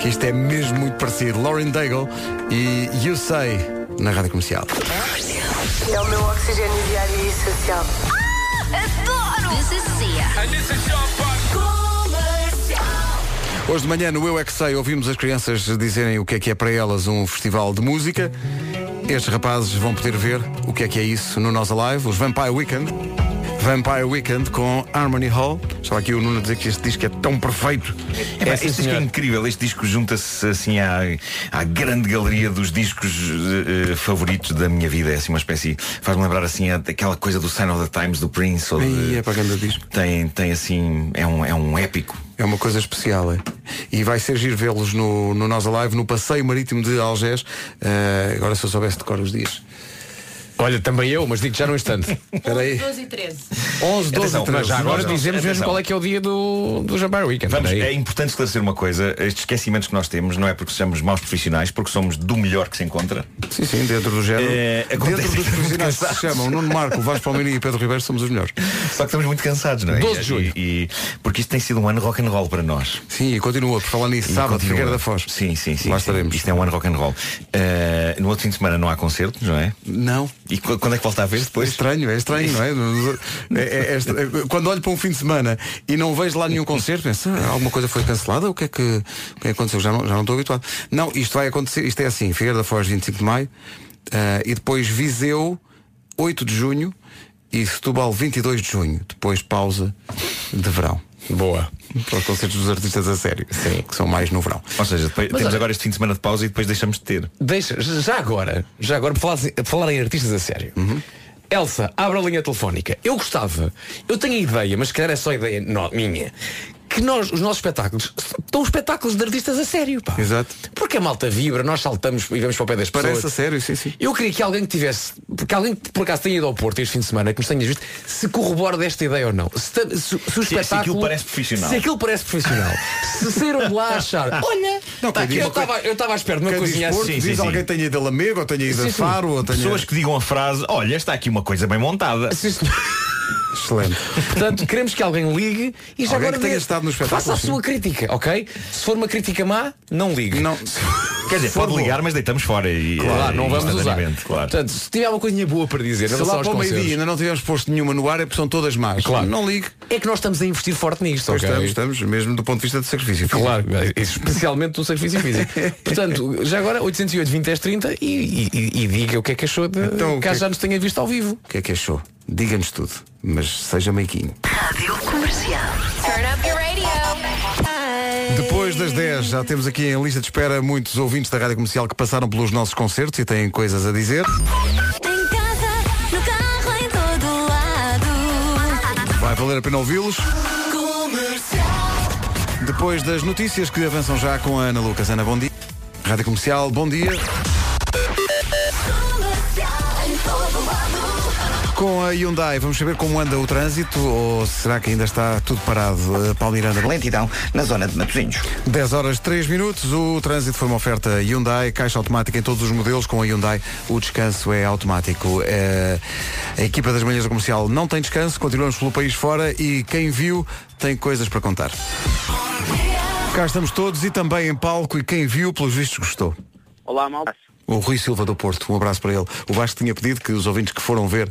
Que isto é mesmo muito parecido. Lauren Daigle e You Say na rádio comercial. É o meu oxigênio diário e essencial. Adoro! This is Cia. Hoje de manhã no Eu é que Sei ouvimos as crianças dizerem o que é que é para elas um festival de música. Estes rapazes vão poder ver o que é que é isso no Nós Alive, os Vampire Weekend. Vampire Weekend com Harmony Hall. Estava aqui o Nuno a dizer que este disco é tão perfeito. Epá, É, este disco é incrível. Este disco junta-se assim à, à grande galeria dos discos eh, favoritos da minha vida. É assim uma espécie. Faz-me lembrar assim aquela coisa do Sign of the Times do Prince. Ou de- é para grande disco. tem, tem assim. É um, é um épico. É uma coisa especial, é? E vai ser giro vê-los no, no Nós Alive, no Passeio Marítimo de Algés. Eh, agora se eu soubesse decorar os dias. Olha, também eu, mas digo já no instante. Espera aí. 12 e 13. 11, 12 Atenção, e 13. Mas já agora Atenção, dizemos mesmo atenção. qual é que é o dia do, do Vampire Weekend. Vamos, Espera é aí. importante esclarecer uma coisa. Estes esquecimentos que nós temos não é porque sejamos maus profissionais, porque somos do melhor que se encontra. Sim, sim, dentro do género. É, acontece dentro dos profissionais que se chamam Nuno Marco, Vasco Palmeira e Pedro Ribeiro somos os melhores. Só que estamos muito cansados, não é? 12 de julho. E, e- porque isto tem sido um ano rock and roll para nós. Sim, e continua, por falar nisso, E sábado, continua. Figueira da Foz. Sim, sim, sim. Lá sim. estaremos. Isto é um ano rock and roll. Uh, no outro fim de semana não há concertos, não é? Não. E qu- quando é que volta a ver É depois? estranho, é estranho, não é? É- é- é estra- Quando olho para um fim de semana e não vejo lá nenhum concerto, penso, "Ah, alguma coisa foi cancelada? O que é que, o que, é que aconteceu? Já não, já não estou habituado. Não, isto vai acontecer, isto é assim, Figueira da Foz 25 de maio, ah, e depois Viseu 8 de junho e Setúbal 22 de junho. Depois pausa de verão. Boa. Para os concertos dos artistas a sério, que são mais no verão. Ou seja, depois, temos olha- agora este fim de semana de pausa e depois deixamos de ter. Deixa, já agora, já agora, falar, falar em artistas a sério. Elsa, abre a linha telefónica. Eu gostava, eu tenho a ideia, mas se calhar é só ideia no- minha, que nós, os nossos espetáculos estão espetáculos de artistas a sério, pá. Exato. Porque a malta vibra, nós saltamos e vamos para o pé das Parece a pessoas. sério, sim, sim. Eu queria que alguém que tivesse, porque alguém que por acaso tenha ido ao Porto este fim de semana, que nos tenha visto, se corrobora desta ideia ou não. Se, se- se o se espetáculo. aquilo parece profissional. Se aquilo parece profissional. se saíram de lá a achar, olha, Não, tá aqui, diz eu coisa- estava à espera de uma Quem diz coisinha Porto, assim. sim, diz sim, alguém sim. tenha ido a Lamego, ou tenha ido a Sim, sim. Faro, ou tenha... Pessoas que digam a frase, olha, está aqui uma coisa bem montada. Sim, senhor. Excelente. Portanto, queremos que alguém ligue e já Alguém agora tenha estado no espetáculo, Faça a sim. sua crítica, ok? Se for uma crítica má, não ligue. Não. Quer dizer, pode ligar, mas deitamos fora e Claro, não vamos usar. Claro. Portanto, se tiver uma coisinha boa para dizer, Se lá para o meio-dia ainda não tivemos posto nenhuma no ar é porque são todas más. Claro. Não ligue. É que nós estamos a investir forte nisto, Pois ok? estamos, estamos, mesmo do ponto de vista de sacrifício. físico. Claro, especialmente do sacrifício físico. Portanto, já agora 808 20 10 30 e, e, e- e diga o que é que achou de Então, caso que- já nos tenha visto ao vivo. O que é que achou? Diga-nos tudo, mas seja meiquinho. Rádio Comercial. Turn up your radio. Depois das 10 já temos aqui em lista de espera muitos ouvintes da Rádio Comercial que passaram pelos nossos concertos e têm coisas a dizer. Em casa, no carro, em todo lado. Vai valer a pena ouvi-los. Comercial. Depois das notícias que avançam já com a Ana Lucas. Ana, bom dia. Rádio Comercial, bom dia. Com a Hyundai, vamos saber como anda o trânsito ou será que ainda está tudo parado? Uh, Paulo Miranda. Lentidão na zona de Matosinhos. 10 horas 3 minutos, o trânsito foi uma oferta Hyundai, caixa automática em todos os modelos, com a Hyundai o descanso é automático. Eh, a equipa das manhãs da comercial não tem descanso, continuamos pelo país fora e quem viu tem coisas para contar. Cá estamos todos e também em palco e quem viu, pelos vistos, gostou. Olá, malta. O Rui Silva do Porto, um abraço para ele. O Vasco tinha pedido que os ouvintes que foram ver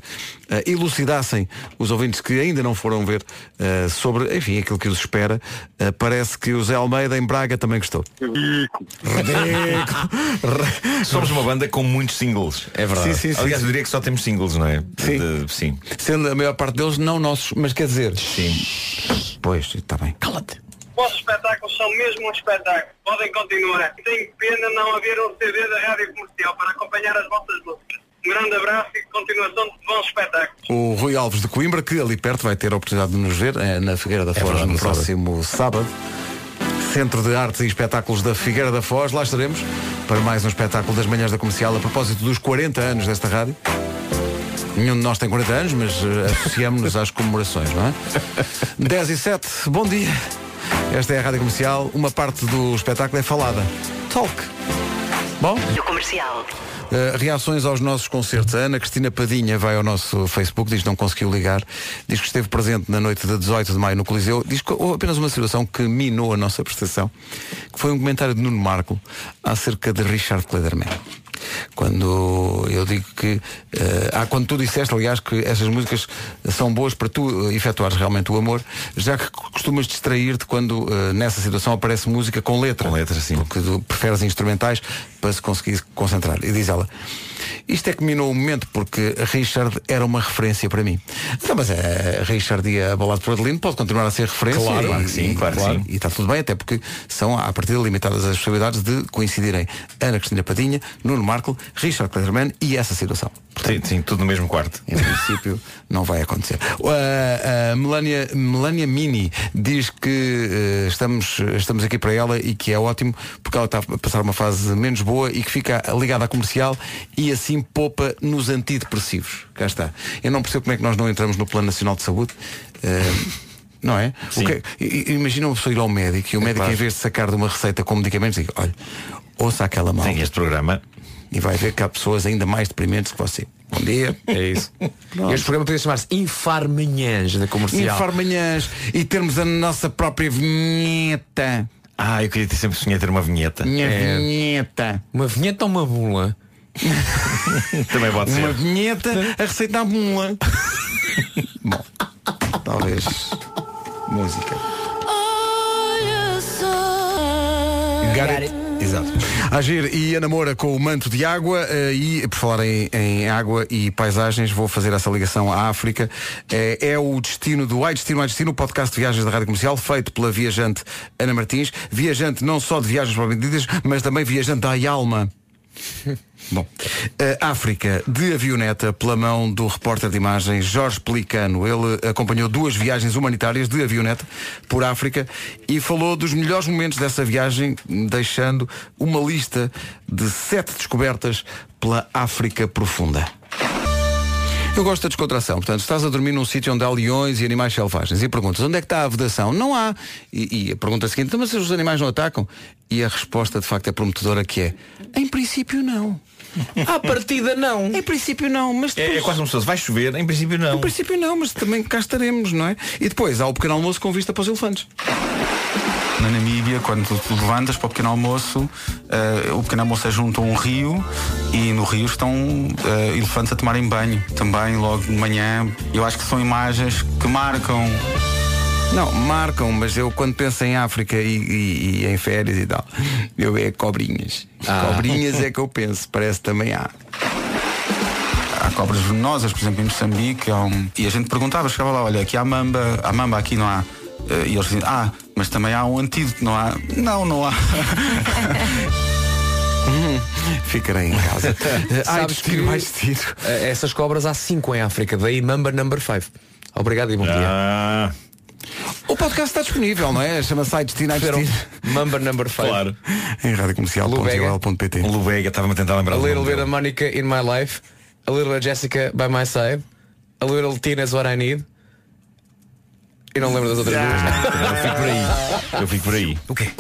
eh, elucidassem os ouvintes que ainda não foram ver eh, sobre, enfim, aquilo que os espera. Eh, parece que o Zé Almeida em Braga também gostou. Somos uma banda com muitos singles. É verdade. Sim, sim, sim, Aliás, eu diria que só temos singles, não é? Sim. De- sim. Sendo a maior parte deles não nossos, mas quer dizer. Sim. Pois, está bem. Cala-te. Os vossos espetáculos são mesmo um espetáculo. Podem continuar. Tenho pena não haver um CD da Rádio Comercial para acompanhar as vossas músicas. Um grande abraço e continuação de bons espetáculos. O Rui Alves de Coimbra, que ali perto vai ter a oportunidade de nos ver eh, na Figueira da Foz verdade, no próximo sábado. Centro de Artes e Espetáculos da Figueira da Foz, lá estaremos para mais um espetáculo das manhãs da comercial a propósito dos 40 anos desta rádio. Nenhum de nós tem 40 anos, mas eh, associamos-nos às comemorações, não é? 10 e 7, bom dia. Esta é a Rádio Comercial, uma parte do espetáculo é falada. Talk. Bom? Comercial. Uh, reações aos nossos concertos. A Ana Cristina Padinha vai ao nosso Facebook, diz que não conseguiu ligar, diz que esteve presente na noite de 18 de maio no Coliseu, diz que houve apenas uma situação que minou a nossa prestação, que foi um comentário de Nuno Marco acerca de Richard Klederman. Quando eu digo que ah, quando tu disseste, aliás, que essas músicas são boas para tu eh, efetuares realmente o amor, já que costumas distrair-te quando eh, nessa situação aparece música com letra. Com letra, sim. Porque tu preferes instrumentais para se conseguir concentrar. E diz ela, isto é que minou o momento porque Richard era uma referência para mim. Então, mas é, Richard e a Balada por Adelino pode continuar a ser referência. Claro, e, claro que sim, e- claro que sim. E está tudo bem, até porque são, à partida, limitadas as possibilidades de coincidirem Ana Cristina Padinha, Nuno Marco, Richard Klederman e essa situação. Sim, sim, tudo no mesmo quarto. Em princípio, não vai acontecer. A, a Melania, Melania Mini diz que eh, estamos, estamos aqui para ela e que é ótimo porque ela está a passar uma fase menos boa e que fica ligada à comercial e assim poupa nos antidepressivos. Cá está. Eu não percebo como é que nós não entramos no Plano Nacional de Saúde. Eh, não é? Que- i- imagina uma pessoa ir ao médico e o médico, claro. em vez de sacar de uma receita com medicamentos, diga, olha, ouça aquela malta Tem este programa. e vai ver que há pessoas ainda mais deprimentes que você. Bom dia. É isso. Pronto. Este programa podia chamar-se Infar Manhãs da comercial. Infar manhãs e termos a nossa própria vinheta. Ah, eu queria ter sempre sonhado ter uma vinheta. Minha É. vinheta. Uma vinheta ou uma bula? Também pode Uma ser. vinheta a receita à bula. Bom, talvez música. Olha só. Got it. Exato. Agir e a namora com o manto de água eh, e por falar em, em água e paisagens vou fazer essa ligação à África Eh, é o destino do Ai Destino Ai Destino o podcast de viagens da Rádio Comercial feito pela viajante Ana Martins viajante não só de viagens para medidas mas também viajante da alma Bom, a África de avioneta pela mão do repórter de imagens Jorge Pelicano. Ele acompanhou duas viagens humanitárias de avioneta por África e falou dos melhores momentos dessa viagem, deixando uma lista de sete descobertas pela África profunda. Eu gosto da descontração, portanto, estás a dormir num sítio onde há leões e animais selvagens e perguntas onde é que está a vedação? Não há. E, e a pergunta seguinte, "Então, mas os animais não atacam? E a resposta de facto é prometedora que é, em princípio não. À partida não. Em princípio não, mas É, depois... é quase como se fosse, vai chover, em princípio não. Em princípio não, mas também cá estaremos, não é? E depois há o pequeno almoço com vista para os elefantes. na Namíbia, quando tu levantas para o pequeno almoço, eh, o pequeno almoço é junto a um rio e no rio estão eh, elefantes a tomarem banho também logo de manhã. Eu acho que são imagens que marcam. Não, marcam, mas eu quando penso em África e, e- e em férias e tal, eu é cobrinhas. Ah. Cobrinhas é que eu penso, parece também há. Há cobras venenosas, por exemplo, em Moçambique. há um- E a gente perguntava, chegava lá, olha, aqui há mamba, há mamba, aqui não há. Eh, E eles diziam, ah, mas também há um antídoto, não há? Não, não há. Ficarei em casa. Ai, Sabes destino, que mais destino. eh, essas cobras há 5 em África, daí Mamba Number 5. Obrigado e bom Ah. dia. O podcast está disponível, não é? Chama-se Ai Destino. Number Number 5. Claro. Em radiocomercial.ol.pt Lubega, estava-me a tentar lembrar A do little nome bit dele. of Monica in my life, a little Jessica by my side, a little Tina is what I need. E não lembro das outras duas. Eu fico por aí. Eu fico por aí. O quê?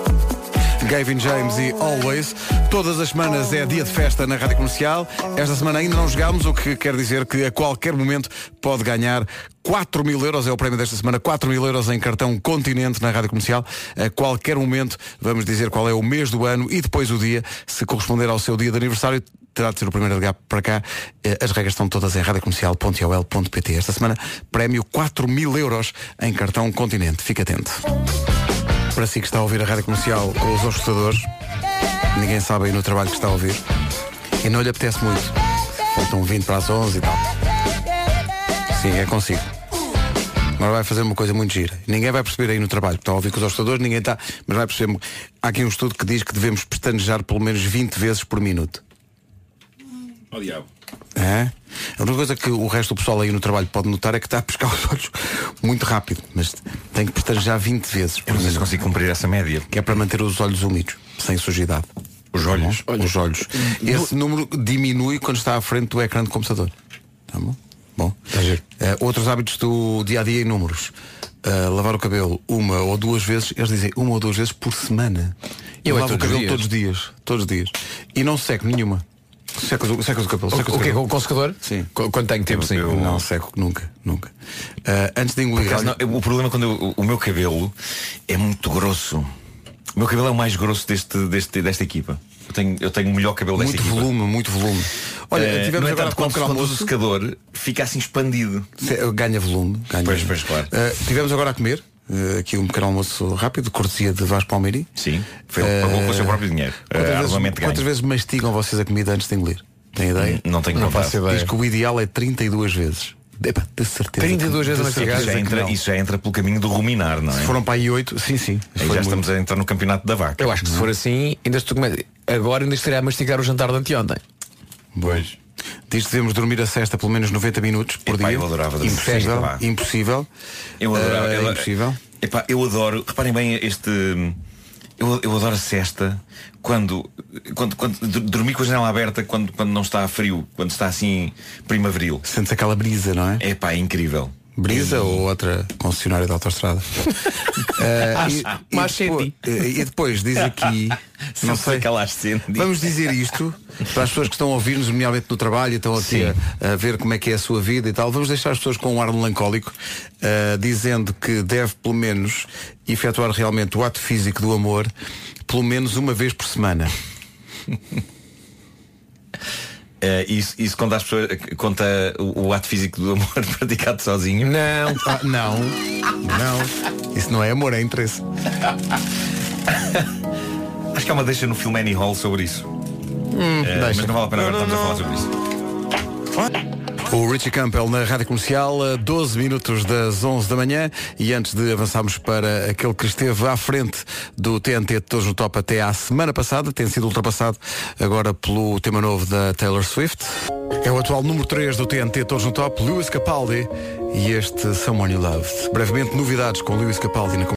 Gavin James e Always. Todas as semanas é dia de festa na Rádio Comercial. Esta semana ainda não jogámos, o que quer dizer que a qualquer momento pode ganhar 4 mil euros, é o prémio desta semana, 4 mil euros em cartão Continente na Rádio Comercial. A qualquer momento vamos dizer qual é o mês do ano e depois o dia, se corresponder ao seu dia de aniversário, terá de ser o primeiro a ligar para cá. Eh, As regras estão todas em radiocomercial.ol.pt. Esta semana, prémio 4 mil euros em cartão Continente. Fique atento. Para si que está a ouvir a rádio comercial com os escutadores, ninguém sabe aí no trabalho que está a ouvir. E não lhe apetece muito. Faltam 20 para as 11 e tal. Sim, é consigo. Agora vai fazer uma coisa muito gira. Ninguém vai perceber aí no trabalho. Está a ouvir com os escutadores, ninguém está. Mas vai perceber. Há aqui um estudo que diz que devemos pestanejar pelo menos 20 vezes por minuto. Oh, diabo. É? A única coisa que o resto do pessoal aí no trabalho pode notar é que está a pescar os olhos muito rápido, mas tem que pestanejar 20 vezes. Eu não sei se consigo cumprir essa média. Que é para manter os olhos úmidos, sem sujidade. Os olhos? Tá bom? Os olhos. Esse número diminui quando está à frente do ecrã de computador. Tá bom? Bom. Eh, outros hábitos do dia a dia em números. Eh, lavar o cabelo uma ou duas vezes, eles dizem uma ou duas vezes por semana. Eu Eu é lavo o cabelo dias. todos os dias. Todos os dias. E não seco nenhuma. Secas o, secas o cabelo. secas O, o quê? cabelo. Com o consecador? Sim. Qu- Quando tenho tempo, sim. Não seco nunca, nunca. Eh, antes de engolir. acaso, não, o problema é quando eu- o meu cabelo é muito grosso. O meu cabelo é o mais grosso deste, deste, desta equipa. Eu tenho, eu tenho o melhor cabelo muito desta equipa. volume, muito volume. Olha, Eh, tivemos no agora entanto, quando, com o quando uso o secador, fica assim expandido. Ganha volume. Ganha. Pois, pois, claro. Uh, tivemos agora a comer. uh, aqui um pequeno almoço rápido, cortesia de Vasco Palmeiri. Sim, foi ele pagou com o seu próprio dinheiro. Quantas, Uh, vezes, arduamente ganho. quantas vezes mastigam vocês a comida antes de engolir? Tem ideia? Não tenho Não ideia. Diz que o ideal é 32 vezes. Epá, de certeza. 32 vezes de a mastigar? certeza Isso já, entra, isso já entra pelo caminho do ruminar, não é? Se foram para aí 8, sim, sim. Aí já muito. estamos a entrar no campeonato da vaca. Eu acho que se for assim, ainda estou agora ainda estaria a mastigar o jantar de anteontem. Pois. Diz que devemos dormir a cesta pelo menos 90 minutos por Epá, dia. eu adorava dormir impossível, impossível. Eu adorava. Eu, impossível. Epá, eu adoro. Reparem bem este. Eu, eu adoro a cesta quando, quando, quando dormir com a janela aberta quando, quando não está frio, quando está assim primaveril. Sentes aquela brisa, não é? É pá, é incrível. Brisa ou outra concessionária de autostrada? Eh, Mas- e, e, depois, eh, e depois diz aqui não sei Vamos dizer isto para as pessoas que estão a ouvir-nos, nomeadamente no trabalho, e estão a, a ver como é que é a sua vida e tal. Vamos deixar as pessoas com um ar melancólico, eh, dizendo que deve pelo menos efetuar realmente o ato físico do amor pelo menos uma vez por semana. Eh, isso, isso conta, pessoas, conta o, o ato físico do amor praticado sozinho? Não. Ah, não. Não. Isso não é amor, é interesse. Acho que há uma deixa no filme Annie Hall sobre isso. Eh, deixa. mas não vale a pena agora estamos a falar sobre isso. O Richie Campbell na Rádio Comercial, a 12 minutos das 11 da manhã e antes de avançarmos para aquele que esteve à frente do TNT de Todos no Top até à semana passada, tem sido ultrapassado agora pelo tema novo da Taylor Swift. É o atual número 3 do TNT Todos no Top, Lewis Capaldi e este Someone You Loved. Brevemente novidades com Lewis Capaldi na